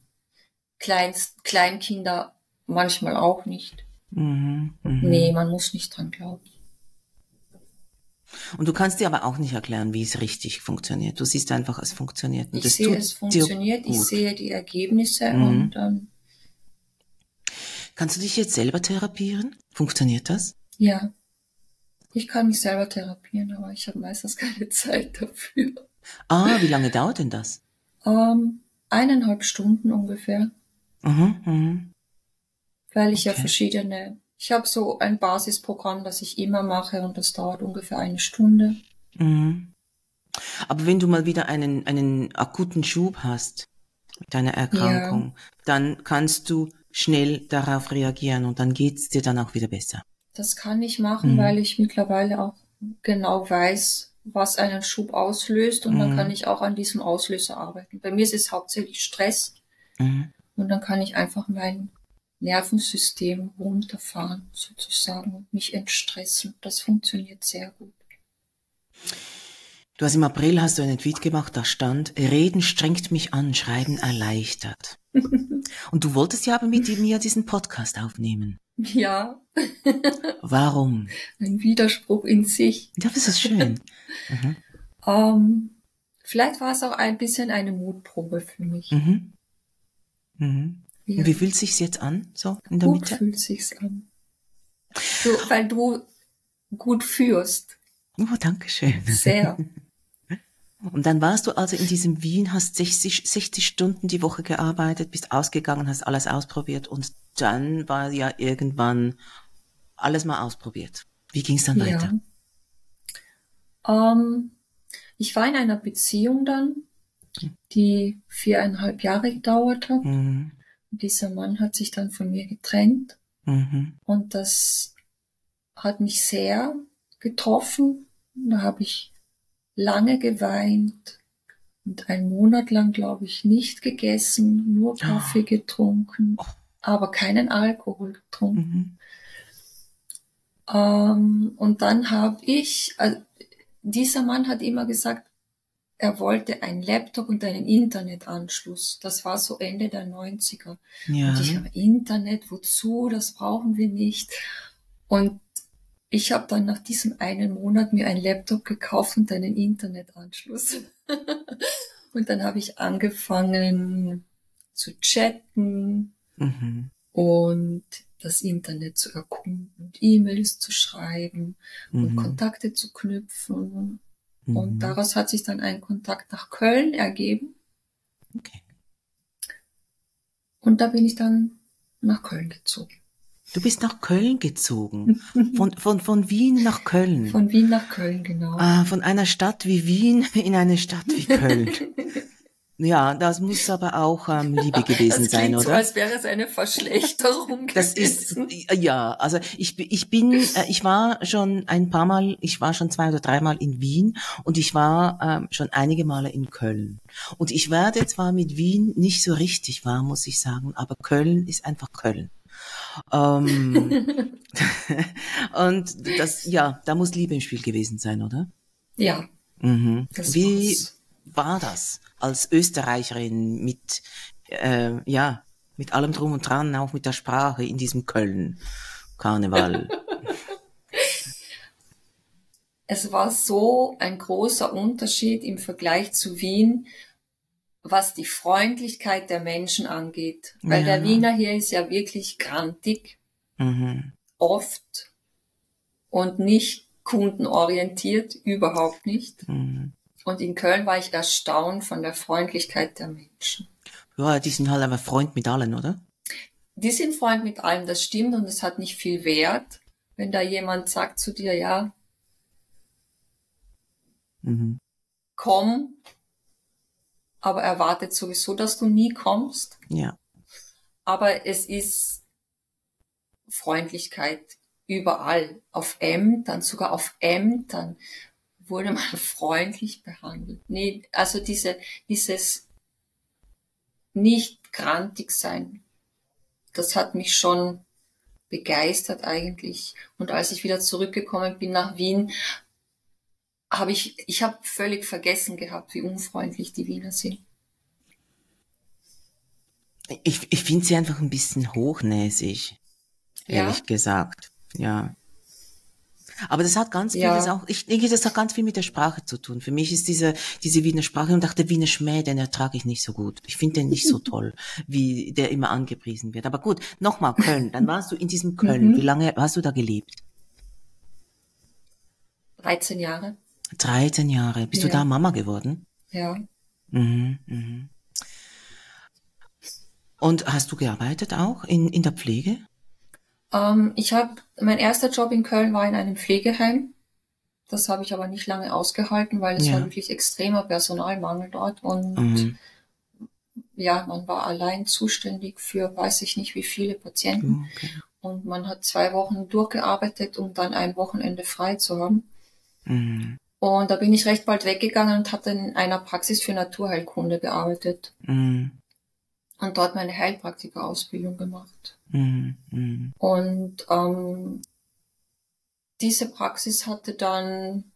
Kleinst, Kleinkinder manchmal auch nicht. Mhm, mh. Nee, man muss nicht dran glauben. Und du kannst dir aber auch nicht erklären, wie es richtig funktioniert. Du siehst einfach, es funktioniert. Und ich sehe, es funktioniert, ich sehe die Ergebnisse mhm. und ähm, Kannst du dich jetzt selber therapieren? Funktioniert das? Ja. Ich kann mich selber therapieren, aber ich habe meistens keine Zeit dafür. Ah, wie lange dauert denn das? Ähm, eineinhalb Stunden ungefähr. Mhm, mhm. Weil ich okay. ja verschiedene, ich habe so ein Basisprogramm, das ich immer mache und das dauert ungefähr eine Stunde. Mhm. Aber wenn du mal wieder einen, einen akuten Schub hast mit deiner Erkrankung, ja. dann kannst du schnell darauf reagieren und dann geht's dir dann auch wieder besser. Das kann ich machen, mhm. weil ich mittlerweile auch genau weiß, was einen Schub auslöst und mhm. dann kann ich auch an diesem Auslöser arbeiten. Bei mir ist es hauptsächlich Stress mhm. und dann kann ich einfach mein Nervensystem runterfahren sozusagen und mich entstressen. Das funktioniert sehr gut. Du hast im April hast du einen Tweet gemacht, da stand, Reden strengt mich an, Schreiben erleichtert. Und du wolltest ja aber mit mir diesen Podcast aufnehmen. Ja. Warum? Ein Widerspruch in sich. Ja, das ist schön. Mhm. Um, vielleicht war es auch ein bisschen eine Mutprobe für mich. Mhm. Mhm. Ja. Und wie fühlt sich's jetzt an, so in der gut Mitte? fühlt sich's an. Du, weil du gut führst. Oh, danke schön. Sehr. Und dann warst du also in diesem Wien, hast 60, 60 Stunden die Woche gearbeitet, bist ausgegangen, hast alles ausprobiert und dann war ja irgendwann alles mal ausprobiert. Wie ging es dann weiter? Ja. Ähm, ich war in einer Beziehung dann, die viereinhalb Jahre gedauert hat. Mhm. Dieser Mann hat sich dann von mir getrennt. Mhm. Und das hat mich sehr getroffen, Da habe ich lange geweint und einen Monat lang, glaube ich, nicht gegessen, nur Kaffee getrunken, oh. aber keinen Alkohol getrunken. Mhm. Ähm, und dann habe ich, also dieser Mann hat immer gesagt, er wollte einen Laptop und einen Internetanschluss. Das war so Ende der 90er. Ja. Und ich habe Internet, wozu? Das brauchen wir nicht. Und ich habe dann nach diesem einen Monat mir einen Laptop gekauft und einen Internetanschluss. und dann habe ich angefangen zu chatten mhm. und das Internet zu erkunden und E-Mails zu schreiben mhm. und Kontakte zu knüpfen Mhm. Und daraus hat sich dann ein Kontakt nach Köln ergeben. Okay. Und da bin ich dann nach Köln gezogen. Du bist nach Köln gezogen. Von, von, von Wien nach Köln. Von Wien nach Köln, genau. Ah, von einer Stadt wie Wien in eine Stadt wie Köln. Ja, das muss aber auch ähm, Liebe gewesen das sein, oder? So, als wäre es eine Verschlechterung. das gewesen. ist ja, also ich ich bin äh, ich war schon ein paar Mal, ich war schon zwei oder dreimal in Wien und ich war ähm, schon einige Male in Köln. Und ich werde zwar mit Wien nicht so richtig warm, muss ich sagen, aber Köln ist einfach Köln. Ähm, und das ja, da muss Liebe im Spiel gewesen sein, oder? Ja. Mhm. Wie war das als Österreicherin mit, äh, ja, mit allem drum und dran, auch mit der Sprache in diesem Köln Karneval? es war so ein großer Unterschied im Vergleich zu Wien, was die Freundlichkeit der Menschen angeht. Weil ja. der Wiener hier ist ja wirklich grantig, mhm. oft und nicht kundenorientiert, überhaupt nicht. Mhm. Und in Köln war ich erstaunt von der Freundlichkeit der Menschen. Ja, die sind halt einfach Freund mit allen, oder? Die sind Freund mit allen, das stimmt und es hat nicht viel Wert, wenn da jemand sagt zu dir, ja, mhm. komm, aber erwartet sowieso, dass du nie kommst. Ja. Aber es ist Freundlichkeit überall, auf Ämtern, sogar auf Ämtern wurde man freundlich behandelt. Nee, also diese, dieses nicht grantig sein, das hat mich schon begeistert eigentlich. Und als ich wieder zurückgekommen bin nach Wien, habe ich, ich habe völlig vergessen gehabt, wie unfreundlich die Wiener sind. Ich, ich finde sie einfach ein bisschen hochnäsig, ehrlich ja? gesagt. Ja. Aber das hat ganz ja. vieles auch, ich denke, das hat ganz viel mit der Sprache zu tun. Für mich ist diese, diese Wiener Sprache und auch der Wiener Schmäh, den ertrage ich nicht so gut. Ich finde den nicht so toll, wie der immer angepriesen wird. Aber gut, nochmal Köln. Dann warst du in diesem Köln. Mhm. Wie lange hast du da gelebt? 13 Jahre. 13 Jahre. Bist ja. du da Mama geworden? Ja. Mhm, mhm. Und hast du gearbeitet auch in, in der Pflege? Ähm, ich habe, mein erster Job in Köln war in einem Pflegeheim. Das habe ich aber nicht lange ausgehalten, weil es ja. war wirklich extremer Personalmangel dort und mhm. ja, man war allein zuständig für weiß ich nicht wie viele Patienten. Okay. Und man hat zwei Wochen durchgearbeitet, um dann ein Wochenende frei zu haben. Mhm. Und da bin ich recht bald weggegangen und hatte in einer Praxis für Naturheilkunde gearbeitet. Mhm. Und dort meine Heilpraktikerausbildung gemacht. Mhm. Und ähm, diese Praxis hatte dann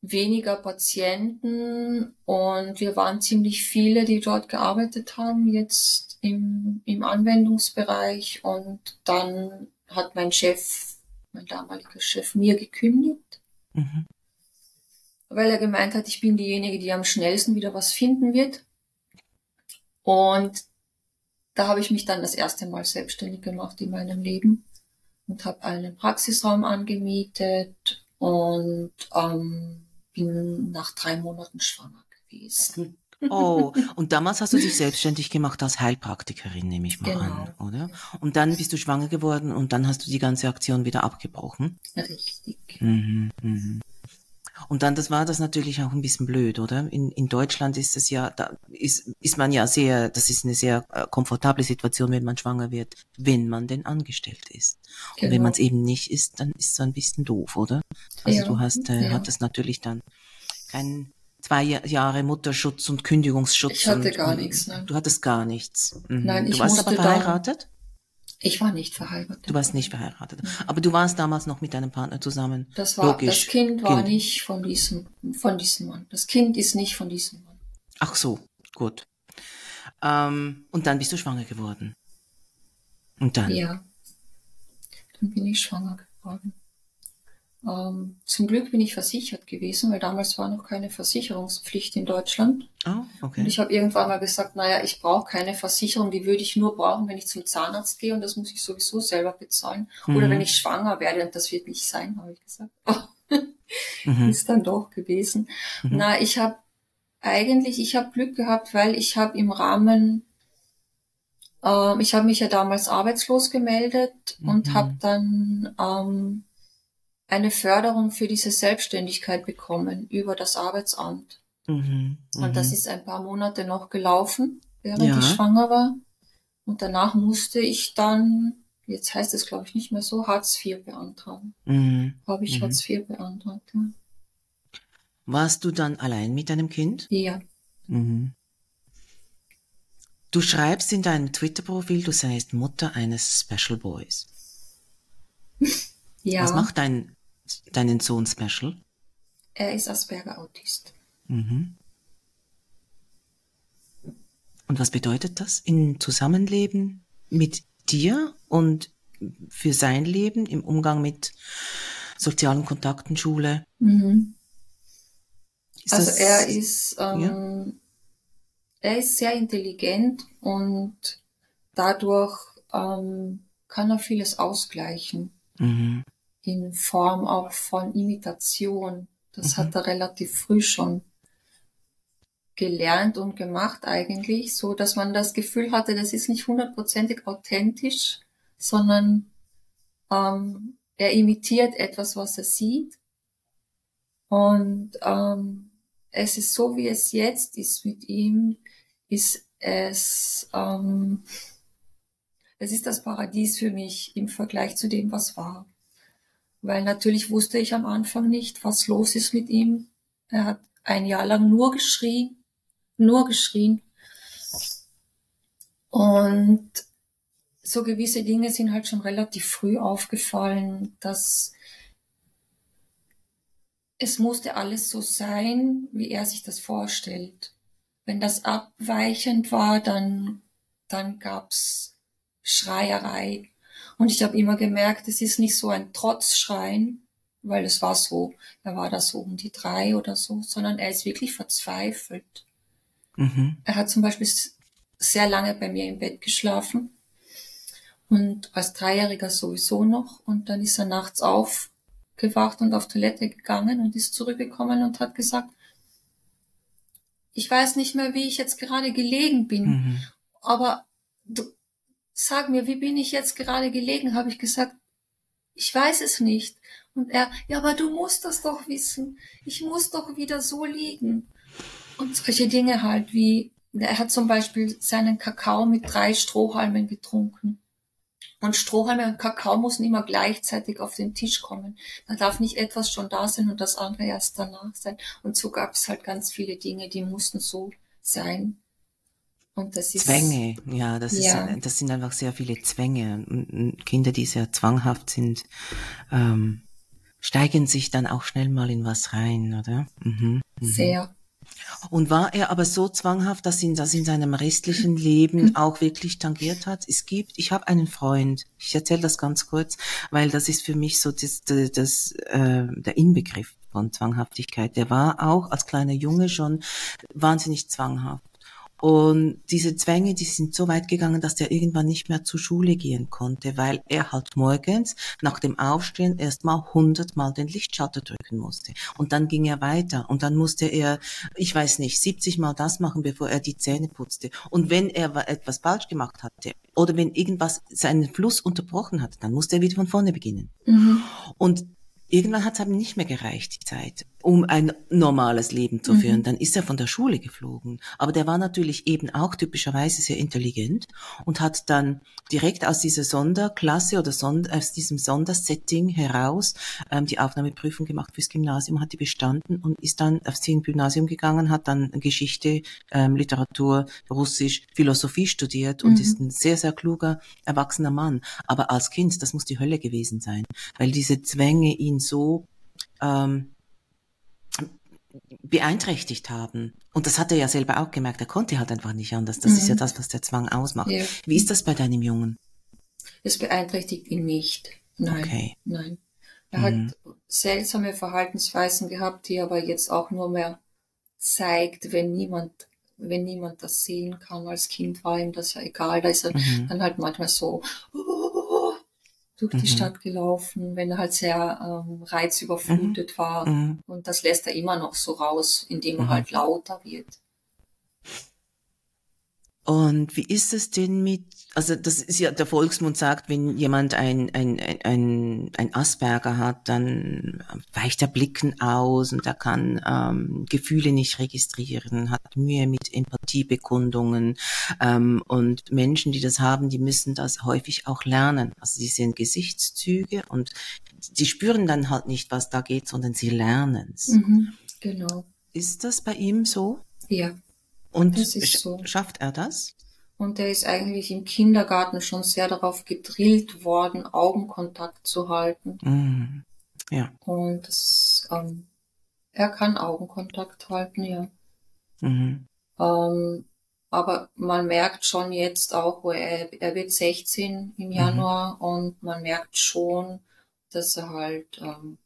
weniger Patienten und wir waren ziemlich viele, die dort gearbeitet haben, jetzt im, im Anwendungsbereich. Und dann hat mein Chef, mein damaliger Chef, mir gekündigt, mhm. weil er gemeint hat, ich bin diejenige, die am schnellsten wieder was finden wird. Und da habe ich mich dann das erste Mal selbstständig gemacht in meinem Leben und habe einen Praxisraum angemietet und ähm, bin nach drei Monaten schwanger gewesen. Oh, und damals hast du dich selbstständig gemacht als Heilpraktikerin, nehme ich mal genau. an, oder? Und dann bist du schwanger geworden und dann hast du die ganze Aktion wieder abgebrochen. Richtig. Mhm, mhm. Und dann, das war das natürlich auch ein bisschen blöd, oder? In, in Deutschland ist es ja, da ist, ist man ja sehr, das ist eine sehr äh, komfortable Situation, wenn man schwanger wird, wenn man denn angestellt ist. Genau. Und wenn genau. man es eben nicht ist, dann ist es ein bisschen doof, oder? Also ja, du hast, äh, ja. hattest natürlich dann keinen zwei Jahre Mutterschutz und Kündigungsschutz. Ich hatte und, gar nichts, ne? Du hattest gar nichts. Mhm. Nein, ich Du warst aber verheiratet? Ich war nicht verheiratet. Du warst nicht verheiratet. Aber du warst damals noch mit deinem Partner zusammen. Das war, Logisch. das Kind war kind. nicht von diesem, von diesem Mann. Das Kind ist nicht von diesem Mann. Ach so, gut. Ähm, und dann bist du schwanger geworden. Und dann? Ja. Dann bin ich schwanger geworden. Ähm, zum Glück bin ich versichert gewesen, weil damals war noch keine Versicherungspflicht in Deutschland. Oh, okay. Und ich habe irgendwann mal gesagt, naja, ich brauche keine Versicherung, die würde ich nur brauchen, wenn ich zum Zahnarzt gehe und das muss ich sowieso selber bezahlen. Mhm. Oder wenn ich schwanger werde und das wird nicht sein, habe ich gesagt. mhm. Ist dann doch gewesen. Mhm. Na, ich habe eigentlich, ich habe Glück gehabt, weil ich habe im Rahmen ähm, ich habe mich ja damals arbeitslos gemeldet und mhm. habe dann ähm, eine Förderung für diese Selbstständigkeit bekommen über das Arbeitsamt. Mhm, und das mhm. ist ein paar Monate noch gelaufen, während ja. ich schwanger war. Und danach musste ich dann, jetzt heißt es glaube ich nicht mehr so, Hartz IV beantragen. Mhm. Habe ich mhm. Hartz IV beantragt. Ja. Warst du dann allein mit deinem Kind? Ja. Mhm. Du schreibst in deinem Twitter-Profil, du seist Mutter eines Special Boys. ja. Was macht dein deinen Sohn Special? Er ist Asperger-Autist. Mhm. Und was bedeutet das im Zusammenleben mit dir und für sein Leben im Umgang mit sozialen Kontakten, Schule? Mhm. also das, er ist, ähm, ja? er ist sehr intelligent und dadurch ähm, kann er vieles ausgleichen. Mhm in Form auch von Imitation. Das mhm. hat er relativ früh schon gelernt und gemacht eigentlich, so dass man das Gefühl hatte, das ist nicht hundertprozentig authentisch, sondern ähm, er imitiert etwas, was er sieht. Und ähm, es ist so, wie es jetzt ist mit ihm, ist es, ähm, es ist das Paradies für mich im Vergleich zu dem, was war weil natürlich wusste ich am Anfang nicht, was los ist mit ihm. Er hat ein Jahr lang nur geschrien, nur geschrien. Und so gewisse Dinge sind halt schon relativ früh aufgefallen, dass es musste alles so sein, wie er sich das vorstellt. Wenn das abweichend war, dann, dann gab's Schreierei. Und ich habe immer gemerkt, es ist nicht so ein Trotzschreien, weil es war so, er war da so um die drei oder so, sondern er ist wirklich verzweifelt. Mhm. Er hat zum Beispiel sehr lange bei mir im Bett geschlafen und als Dreijähriger sowieso noch und dann ist er nachts aufgewacht und auf Toilette gegangen und ist zurückgekommen und hat gesagt, ich weiß nicht mehr, wie ich jetzt gerade gelegen bin, mhm. aber du, sag mir, wie bin ich jetzt gerade gelegen? Habe ich gesagt, ich weiß es nicht. Und er, ja, aber du musst das doch wissen. Ich muss doch wieder so liegen. Und solche Dinge halt wie, er hat zum Beispiel seinen Kakao mit drei Strohhalmen getrunken. Und Strohhalme und Kakao müssen immer gleichzeitig auf den Tisch kommen. Da darf nicht etwas schon da sein und das andere erst danach sein. Und so gab es halt ganz viele Dinge, die mussten so sein. Und das ist Zwänge, ja, das ja. ist, das sind einfach sehr viele Zwänge. Kinder, die sehr zwanghaft sind, ähm, steigen sich dann auch schnell mal in was rein, oder? Mhm, mhm. Sehr. Und war er aber so zwanghaft, dass ihn das in seinem restlichen Leben auch wirklich tangiert hat? Es gibt, ich habe einen Freund, ich erzähle das ganz kurz, weil das ist für mich so das, das, das äh, der Inbegriff von Zwanghaftigkeit. Der war auch als kleiner Junge schon wahnsinnig zwanghaft. Und diese Zwänge, die sind so weit gegangen, dass der irgendwann nicht mehr zur Schule gehen konnte, weil er halt morgens nach dem Aufstehen erstmal hundertmal den Lichtschalter drücken musste. Und dann ging er weiter und dann musste er, ich weiß nicht, 70 Mal das machen, bevor er die Zähne putzte. Und wenn er etwas falsch gemacht hatte oder wenn irgendwas seinen Fluss unterbrochen hat, dann musste er wieder von vorne beginnen. Mhm. Und irgendwann hat es aber nicht mehr gereicht, die Zeit. Um ein normales Leben zu führen. Mhm. Dann ist er von der Schule geflogen. Aber der war natürlich eben auch typischerweise sehr intelligent und hat dann direkt aus dieser Sonderklasse oder Sonder, aus diesem Sondersetting heraus ähm, die Aufnahmeprüfung gemacht fürs Gymnasium, hat die bestanden und ist dann aufs Gymnasium gegangen, hat dann Geschichte, ähm, Literatur, Russisch, Philosophie studiert und mhm. ist ein sehr, sehr kluger, erwachsener Mann. Aber als Kind, das muss die Hölle gewesen sein, weil diese Zwänge ihn so ähm, beeinträchtigt haben. Und das hat er ja selber auch gemerkt. Er konnte halt einfach nicht anders. Das mhm. ist ja mhm. das, was der Zwang ausmacht. Ja. Wie ist das bei deinem Jungen? Es beeinträchtigt ihn nicht. Nein. Okay. Nein. Er mhm. hat seltsame Verhaltensweisen gehabt, die aber jetzt auch nur mehr zeigt, wenn niemand, wenn niemand das sehen kann. Als Kind war ihm das ja egal. Da ist er mhm. dann halt manchmal so, durch die mhm. Stadt gelaufen, wenn er halt sehr ähm, reizüberflutet mhm. war. Mhm. Und das lässt er immer noch so raus, indem er mhm. halt lauter wird. Und wie ist es denn mit, also das ist ja, der Volksmund sagt, wenn jemand ein, ein, ein, ein Asperger hat, dann weicht er Blicken aus und er kann ähm, Gefühle nicht registrieren, hat Mühe mit Empathiebekundungen. Ähm, und Menschen, die das haben, die müssen das häufig auch lernen. Also sie sind Gesichtszüge und sie spüren dann halt nicht, was da geht, sondern sie lernen es. Mhm, genau. Ist das bei ihm so? Ja. Und so. schafft er das? Und er ist eigentlich im Kindergarten schon sehr darauf gedrillt worden, Augenkontakt zu halten. Mm. Ja. Und das, ähm, er kann Augenkontakt halten, ja. Mhm. Ähm, aber man merkt schon jetzt auch, wo er, er wird 16 im Januar mhm. und man merkt schon, dass er halt ähm,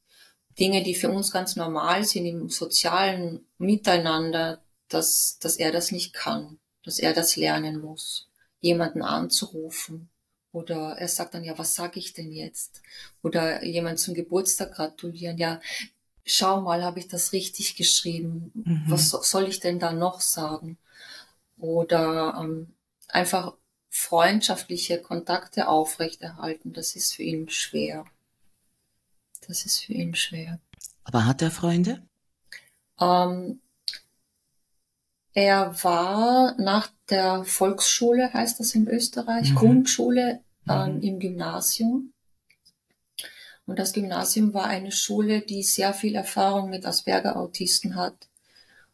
Dinge, die für uns ganz normal sind im sozialen Miteinander, dass, dass er das nicht kann, dass er das lernen muss, jemanden anzurufen. Oder er sagt dann, ja, was sage ich denn jetzt? Oder jemand zum Geburtstag gratulieren, ja, schau mal, habe ich das richtig geschrieben? Mhm. Was soll ich denn da noch sagen? Oder ähm, einfach freundschaftliche Kontakte aufrechterhalten, das ist für ihn schwer. Das ist für ihn schwer. Aber hat er Freunde? Ähm, er war nach der Volksschule, heißt das in Österreich, mhm. Grundschule ähm, mhm. im Gymnasium. Und das Gymnasium war eine Schule, die sehr viel Erfahrung mit Asperger-Autisten hat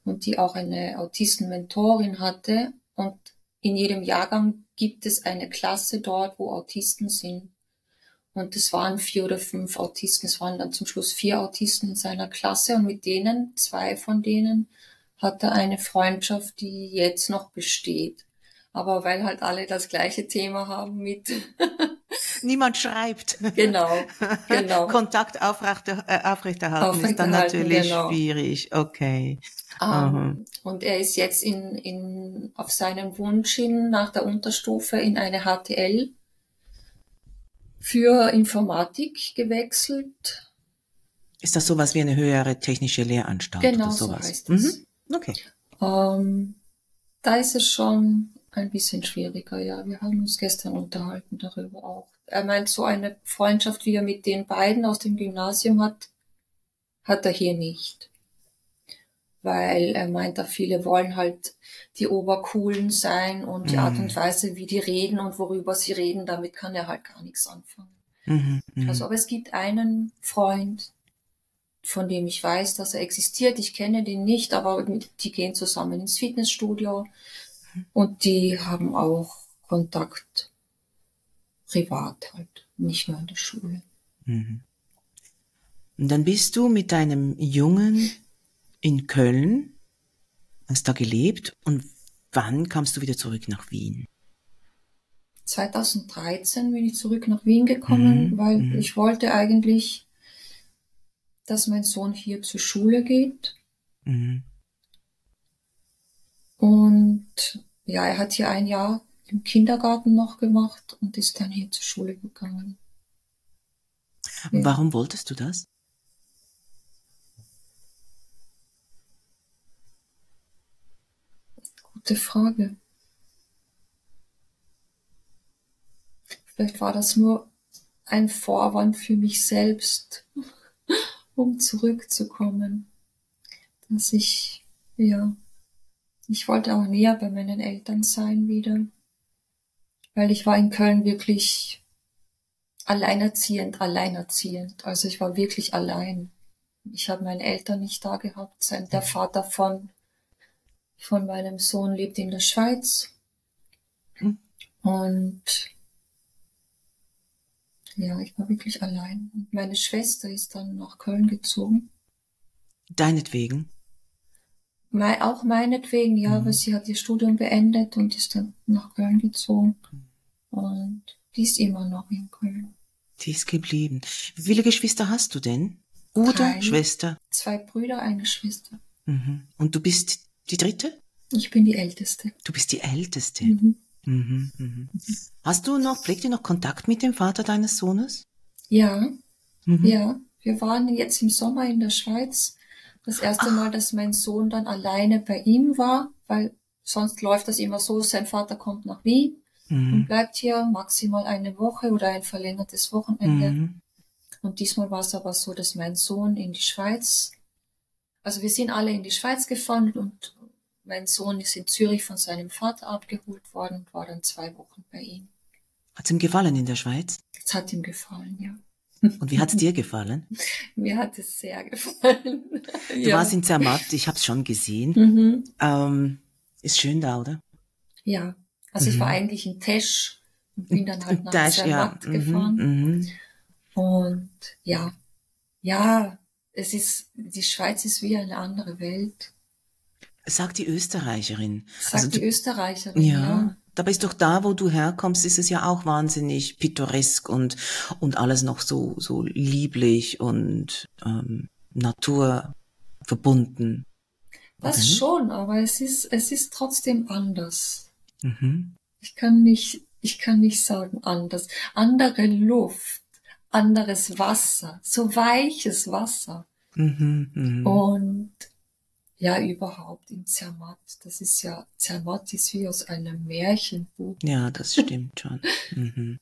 und die auch eine Autisten-Mentorin hatte. Und in jedem Jahrgang gibt es eine Klasse dort, wo Autisten sind. Und es waren vier oder fünf Autisten. Es waren dann zum Schluss vier Autisten in seiner Klasse und mit denen, zwei von denen, hatte eine Freundschaft, die jetzt noch besteht. Aber weil halt alle das gleiche Thema haben mit Niemand schreibt. Genau, genau. Kontakt aufrechter, äh, aufrechterhalten ist dann natürlich genau. schwierig. Okay. Um, ähm, und er ist jetzt in, in, auf seinen Wunsch hin nach der Unterstufe in eine HTL für Informatik gewechselt. Ist das sowas wie eine höhere technische Lehranstalt genau oder sowas? So heißt. Mhm. Okay. Ähm, da ist es schon ein bisschen schwieriger, ja. Wir haben uns gestern unterhalten darüber auch. Er meint, so eine Freundschaft, wie er mit den beiden aus dem Gymnasium hat, hat er hier nicht. Weil er meint, da viele wollen halt die Obercoolen sein und die mhm. Art und Weise, wie die reden und worüber sie reden, damit kann er halt gar nichts anfangen. Mhm, mhm. also, aber es gibt einen Freund, von dem ich weiß, dass er existiert. Ich kenne den nicht, aber die gehen zusammen ins Fitnessstudio und die haben auch Kontakt privat halt, nicht nur in der Schule. Mhm. Und dann bist du mit deinem Jungen in Köln, hast da gelebt und wann kamst du wieder zurück nach Wien? 2013 bin ich zurück nach Wien gekommen, mhm. weil mhm. ich wollte eigentlich dass mein Sohn hier zur Schule geht. Mhm. Und ja, er hat hier ein Jahr im Kindergarten noch gemacht und ist dann hier zur Schule gegangen. Ja. Warum wolltest du das? Gute Frage. Vielleicht war das nur ein Vorwand für mich selbst um zurückzukommen. dass ich, ja, ich wollte auch näher bei meinen Eltern sein wieder, weil ich war in Köln wirklich alleinerziehend, alleinerziehend. Also ich war wirklich allein. Ich habe meine Eltern nicht da gehabt. Der Vater von, von meinem Sohn lebt in der Schweiz. Hm. Und ja, ich war wirklich allein. Und meine Schwester ist dann nach Köln gezogen. Deinetwegen? Mein, auch meinetwegen, ja, mhm. weil sie hat ihr Studium beendet und ist dann nach Köln gezogen. Und die ist immer noch in Köln. Die ist geblieben. Wie viele Geschwister hast du denn? Bruder, Drei, Schwester? Zwei Brüder, eine Schwester. Mhm. Und du bist die dritte? Ich bin die Älteste. Du bist die Älteste. Mhm. Mhm, mhm. Hast du noch, pflegt ihr noch Kontakt mit dem Vater deines Sohnes? Ja, mhm. ja. Wir waren jetzt im Sommer in der Schweiz. Das erste Ach. Mal, dass mein Sohn dann alleine bei ihm war, weil sonst läuft das immer so, sein Vater kommt nach Wien mhm. und bleibt hier maximal eine Woche oder ein verlängertes Wochenende. Und diesmal war es aber so, dass mein Sohn in die Schweiz, also wir sind alle in die Schweiz gefahren und mein Sohn ist in Zürich von seinem Vater abgeholt worden und war dann zwei Wochen bei ihm. Hat's ihm gefallen in der Schweiz? Es hat ihm gefallen, ja. Und wie hat's dir gefallen? Mir hat es sehr gefallen. Du ja. warst in Zermatt, ich habe es schon gesehen. Mhm. Ähm, ist schön da, oder? Ja, also mhm. ich war eigentlich in Tesch und bin dann halt nach Tesch, Zermatt ja. Mhm, gefahren. Mhm. Und ja, ja, es ist, die Schweiz ist wie eine andere Welt. Sagt die Österreicherin. Sagt also die Österreicherin, ja. ja. Dabei ist doch da, wo du herkommst, ist es ja auch wahnsinnig pittoresk und, und alles noch so, so lieblich und ähm, naturverbunden. Das mhm. schon, aber es ist, es ist trotzdem anders. Mhm. Ich kann nicht, ich kann nicht sagen anders. Andere Luft, anderes Wasser, so weiches Wasser. Mhm, mh. Und ja, überhaupt in Zermatt. Das ist ja, Zermatt ist wie aus einem Märchenbuch. Ja, das stimmt schon. mhm.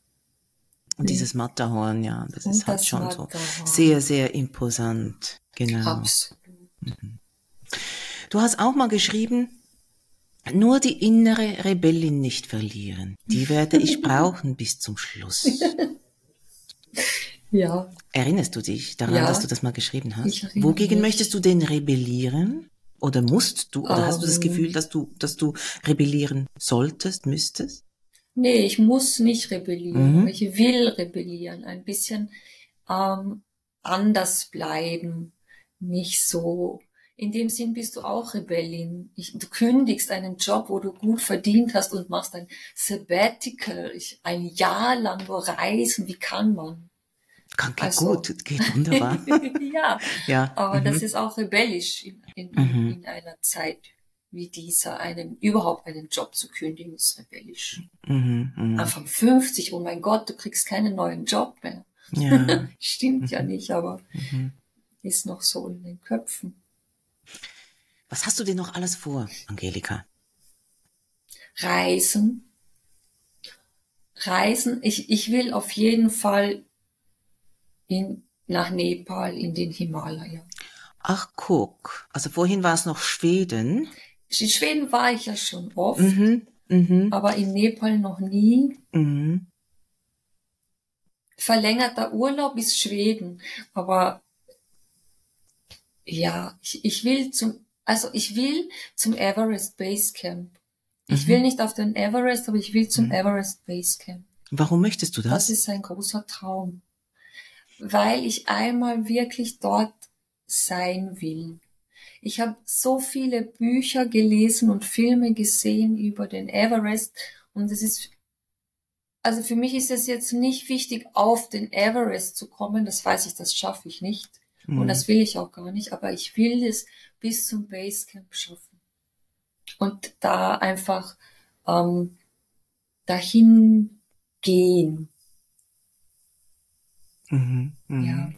Und dieses Matterhorn, ja, das Und ist halt schon Matterhorn. so sehr, sehr imposant. Genau. Absolut. Mhm. Du hast auch mal geschrieben, nur die innere Rebellin nicht verlieren. Die werde ich brauchen bis zum Schluss. ja. Erinnerst du dich daran, ja, dass du das mal geschrieben hast? Wogegen mich. möchtest du denn rebellieren? Oder musst du? Oder um, hast du das ähm. Gefühl, dass du, dass du rebellieren solltest, müsstest? Nee, ich muss nicht rebellieren. Mhm. Ich will rebellieren. Ein bisschen ähm, anders bleiben. Nicht so. In dem Sinn bist du auch Rebellin. Ich, du kündigst einen Job, wo du gut verdient hast und machst ein Sabbatical. Ich, ein Jahr lang nur reisen. Wie kann man? Kann, geht also, gut, geht wunderbar. ja, ja, aber mhm. das ist auch rebellisch in, in, mhm. in, einer Zeit wie dieser, einen, überhaupt einen Job zu kündigen, ist rebellisch. Mhm, mh. Anfang 50, oh mein Gott, du kriegst keinen neuen Job mehr. Ja. Stimmt ja mhm. nicht, aber mhm. ist noch so in den Köpfen. Was hast du denn noch alles vor, Angelika? Reisen. Reisen. Ich, ich will auf jeden Fall in, nach Nepal in den Himalaya. Ach, guck. Also vorhin war es noch Schweden. In Schweden war ich ja schon oft, mhm, mh. aber in Nepal noch nie. Mhm. Verlängerter Urlaub ist Schweden, aber ja, ich, ich will zum, also ich will zum Everest Base Camp. Ich mhm. will nicht auf den Everest, aber ich will zum mhm. Everest Base Camp. Warum möchtest du das? Das ist ein großer Traum weil ich einmal wirklich dort sein will. Ich habe so viele Bücher gelesen und Filme gesehen über den Everest und es ist, also für mich ist es jetzt nicht wichtig, auf den Everest zu kommen. Das weiß ich, das schaffe ich nicht. Mhm. Und das will ich auch gar nicht. Aber ich will es bis zum Basecamp schaffen. Und da einfach ähm, dahin gehen. Mhm, mh. Ja.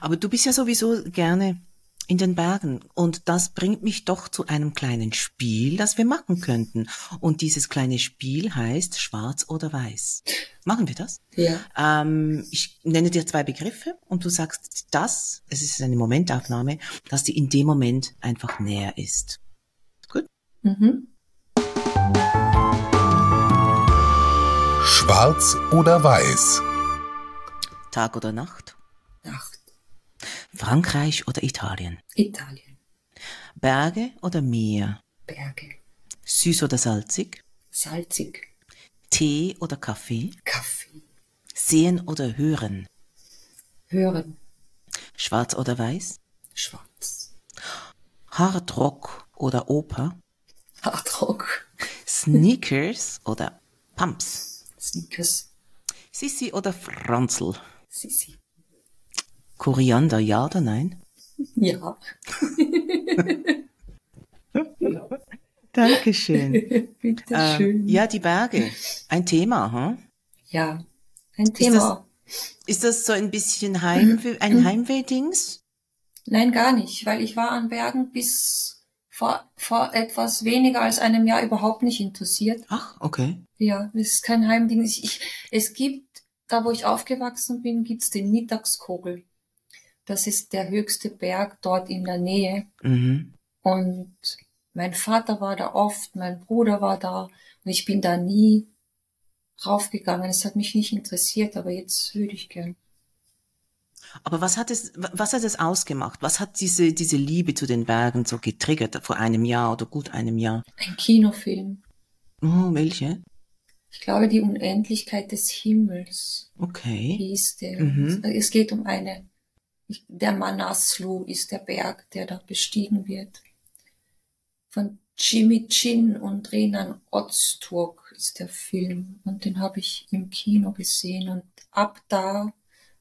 Aber du bist ja sowieso gerne in den Bergen. Und das bringt mich doch zu einem kleinen Spiel, das wir machen könnten. Und dieses kleine Spiel heißt Schwarz oder Weiß. Machen wir das? Ja. Ähm, ich nenne dir zwei Begriffe und du sagst das, es ist eine Momentaufnahme, dass die in dem Moment einfach näher ist. Gut? Mhm. Schwarz oder Weiß? Tag oder Nacht? Nacht. Frankreich oder Italien? Italien. Berge oder Meer? Berge. Süß oder salzig? Salzig. Tee oder Kaffee? Kaffee. Sehen oder hören? Hören. Schwarz oder weiß? Schwarz. Hardrock oder Oper? Hardrock. Sneakers oder Pumps? Sneakers. Sissi oder Franzl? Sissi. Koriander, ja oder nein? Ja. Dankeschön. Bitte Ähm, schön. ja, die Berge. Ein Thema, hm? Ja. Ein Thema. Ist das so ein bisschen Heimweh, ein Heimweh-Dings? Nein, gar nicht, weil ich war an Bergen bis vor, vor etwas weniger als einem Jahr überhaupt nicht interessiert. Ach, okay. Ja, es ist kein Heimding. Ich, ich, es gibt, da wo ich aufgewachsen bin, gibt's den Mittagskogel. Das ist der höchste Berg dort in der Nähe. Mhm. Und mein Vater war da oft, mein Bruder war da und ich bin da nie raufgegangen. Es hat mich nicht interessiert, aber jetzt würde ich gern. Aber was hat es, was hat es ausgemacht? Was hat diese, diese Liebe zu den Bergen so getriggert vor einem Jahr oder gut einem Jahr? Ein Kinofilm. Oh, welche? Ich glaube, die Unendlichkeit des Himmels Okay. hieß der. Mhm. Es geht um eine, der Manaslu ist der Berg, der da bestiegen wird. Von Jimmy Chin und Renan Ozturk ist der Film. Und den habe ich im Kino gesehen. Und ab da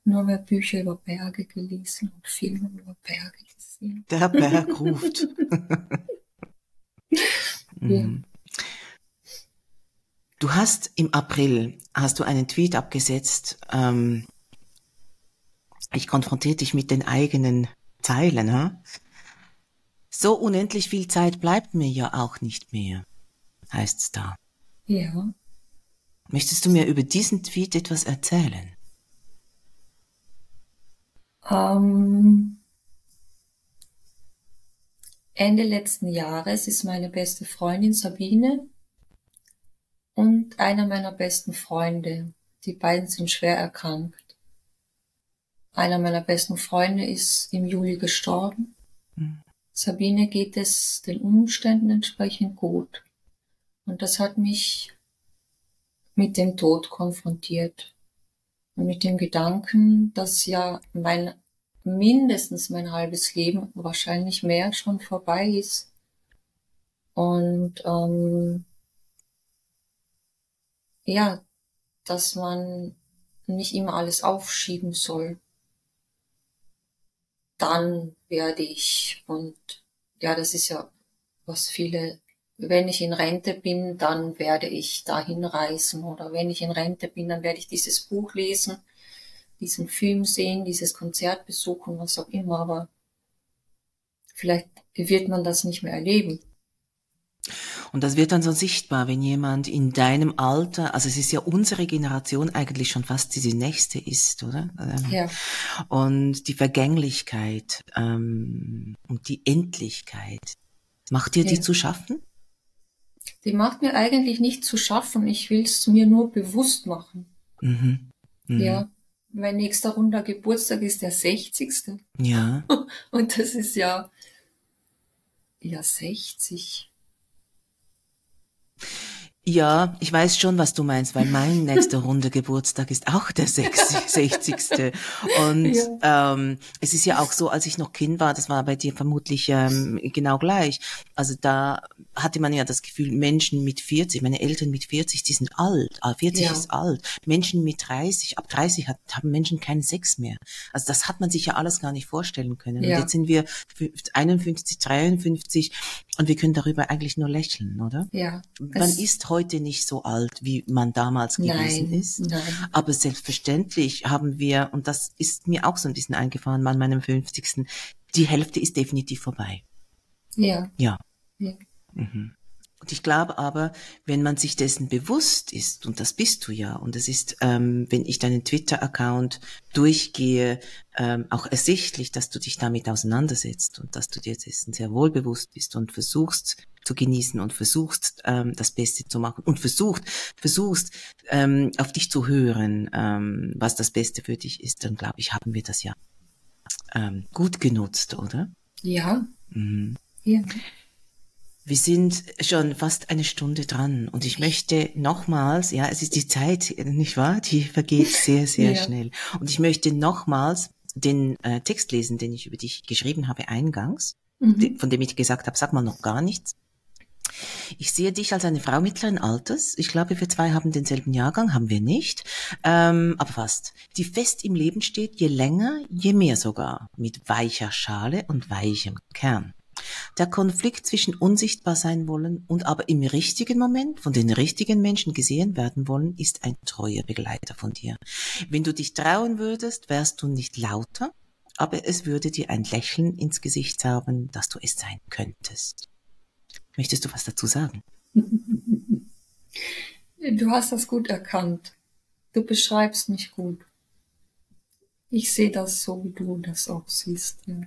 nur mehr Bücher über Berge gelesen und Filme über Berge gesehen. Der Berg ruft. Mhm. Du hast im April, hast du einen Tweet abgesetzt, ähm, ich konfrontiere dich mit den eigenen Zeilen, ha? So unendlich viel Zeit bleibt mir ja auch nicht mehr, heißt's da. Ja. Möchtest du mir über diesen Tweet etwas erzählen? Ähm, Ende letzten Jahres ist meine beste Freundin Sabine und einer meiner besten Freunde. Die beiden sind schwer erkrankt. Einer meiner besten Freunde ist im Juli gestorben. Mhm. Sabine geht es den Umständen entsprechend gut. Und das hat mich mit dem Tod konfrontiert. Und mit dem Gedanken, dass ja mein mindestens mein halbes Leben, wahrscheinlich mehr, schon vorbei ist. Und ähm, ja, dass man nicht immer alles aufschieben soll. Dann werde ich und ja, das ist ja was viele, wenn ich in Rente bin, dann werde ich dahin reisen oder wenn ich in Rente bin, dann werde ich dieses Buch lesen, diesen Film sehen, dieses Konzert besuchen, was auch immer, aber vielleicht wird man das nicht mehr erleben. Und das wird dann so sichtbar, wenn jemand in deinem Alter, also es ist ja unsere Generation eigentlich schon fast die nächste ist, oder? Ähm, Ja. Und die Vergänglichkeit ähm, und die Endlichkeit, macht dir die Ja. zu schaffen? Die macht mir eigentlich nicht zu schaffen, ich will es mir nur bewusst machen. Mhm. Mhm. Ja. Mein nächster runder Geburtstag ist der 60. Ja. Und das ist ja, ja 60. Ja, ich weiß schon, was du meinst, weil mein nächster runde Geburtstag ist auch der 60. 60. Und ähm, es ist ja auch so, als ich noch Kind war, das war bei dir vermutlich ähm, genau gleich. Also da hatte man ja das Gefühl, Menschen mit 40, meine Eltern mit 40, die sind alt. Ah, 40 Ja. ist alt. Menschen mit 30, ab 30 hat, haben Menschen keinen Sex mehr. Also das hat man sich ja alles gar nicht vorstellen können. Ja. Und jetzt sind wir 51, 53 und wir können darüber eigentlich nur lächeln, oder? Ja. Man ist heute nicht so alt, wie man damals gewesen Nein, ist. nein. Aber selbstverständlich haben wir, und das ist mir auch so ein bisschen eingefahren an meinem 50. die Hälfte ist definitiv vorbei. Ja. Ja. Ja. Mhm. Und ich glaube aber, wenn man sich dessen bewusst ist, und das bist du ja, und es ist, ähm, wenn ich deinen Twitter-Account durchgehe, ähm, auch ersichtlich, dass du dich damit auseinandersetzt und dass du dir dessen sehr wohl bewusst bist und versuchst zu genießen und versuchst, ähm, das Beste zu machen und versucht, versuchst, ähm, auf dich zu hören, ähm, was das Beste für dich ist, dann glaube ich, haben wir das ja ähm, gut genutzt, oder? Ja. Mhm. Ja. Wir sind schon fast eine Stunde dran und ich möchte nochmals, ja, es ist die Zeit, nicht wahr? Die vergeht sehr, sehr ja. schnell. Und ich möchte nochmals den äh, Text lesen, den ich über dich geschrieben habe eingangs, mhm. von dem ich gesagt habe, sag mal noch gar nichts. Ich sehe dich als eine Frau mittleren Alters. Ich glaube, wir zwei haben denselben Jahrgang, haben wir nicht, ähm, aber fast. Die fest im Leben steht, je länger, je mehr sogar, mit weicher Schale und weichem Kern. Der Konflikt zwischen unsichtbar sein wollen und aber im richtigen Moment von den richtigen Menschen gesehen werden wollen, ist ein treuer Begleiter von dir. Wenn du dich trauen würdest, wärst du nicht lauter, aber es würde dir ein Lächeln ins Gesicht zaubern, dass du es sein könntest. Möchtest du was dazu sagen? Du hast das gut erkannt. Du beschreibst mich gut. Ich sehe das so, wie du das auch siehst. Ja.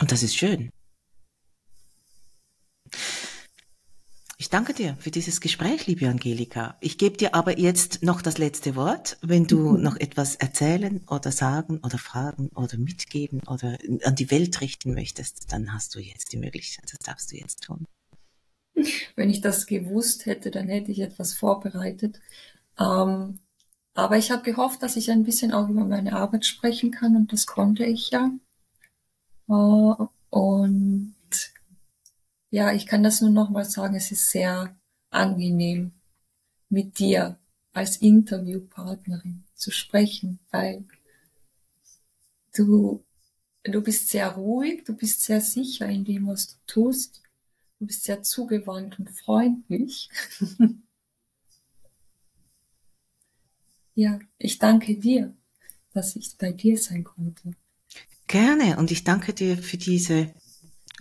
Und das ist schön. Ich danke dir für dieses Gespräch, liebe Angelika. Ich gebe dir aber jetzt noch das letzte Wort. Wenn du noch etwas erzählen oder sagen oder fragen oder mitgeben oder an die Welt richten möchtest, dann hast du jetzt die Möglichkeit. Das darfst du jetzt tun. Wenn ich das gewusst hätte, dann hätte ich etwas vorbereitet. Ähm, aber ich habe gehofft, dass ich ein bisschen auch über meine Arbeit sprechen kann und das konnte ich ja. Äh, und ja, ich kann das nur noch mal sagen, es ist sehr angenehm, mit dir als Interviewpartnerin zu sprechen, weil du, du bist sehr ruhig, du bist sehr sicher in dem, was du tust, du bist sehr zugewandt und freundlich. ja, ich danke dir, dass ich bei dir sein konnte. Gerne und ich danke dir für diese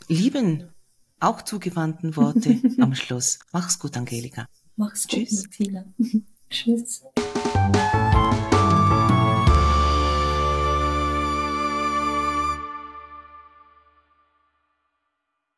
lieben auch zugewandten Worte am Schluss. Mach's gut, Angelika. Mach's gut, Tschüss. Tschüss.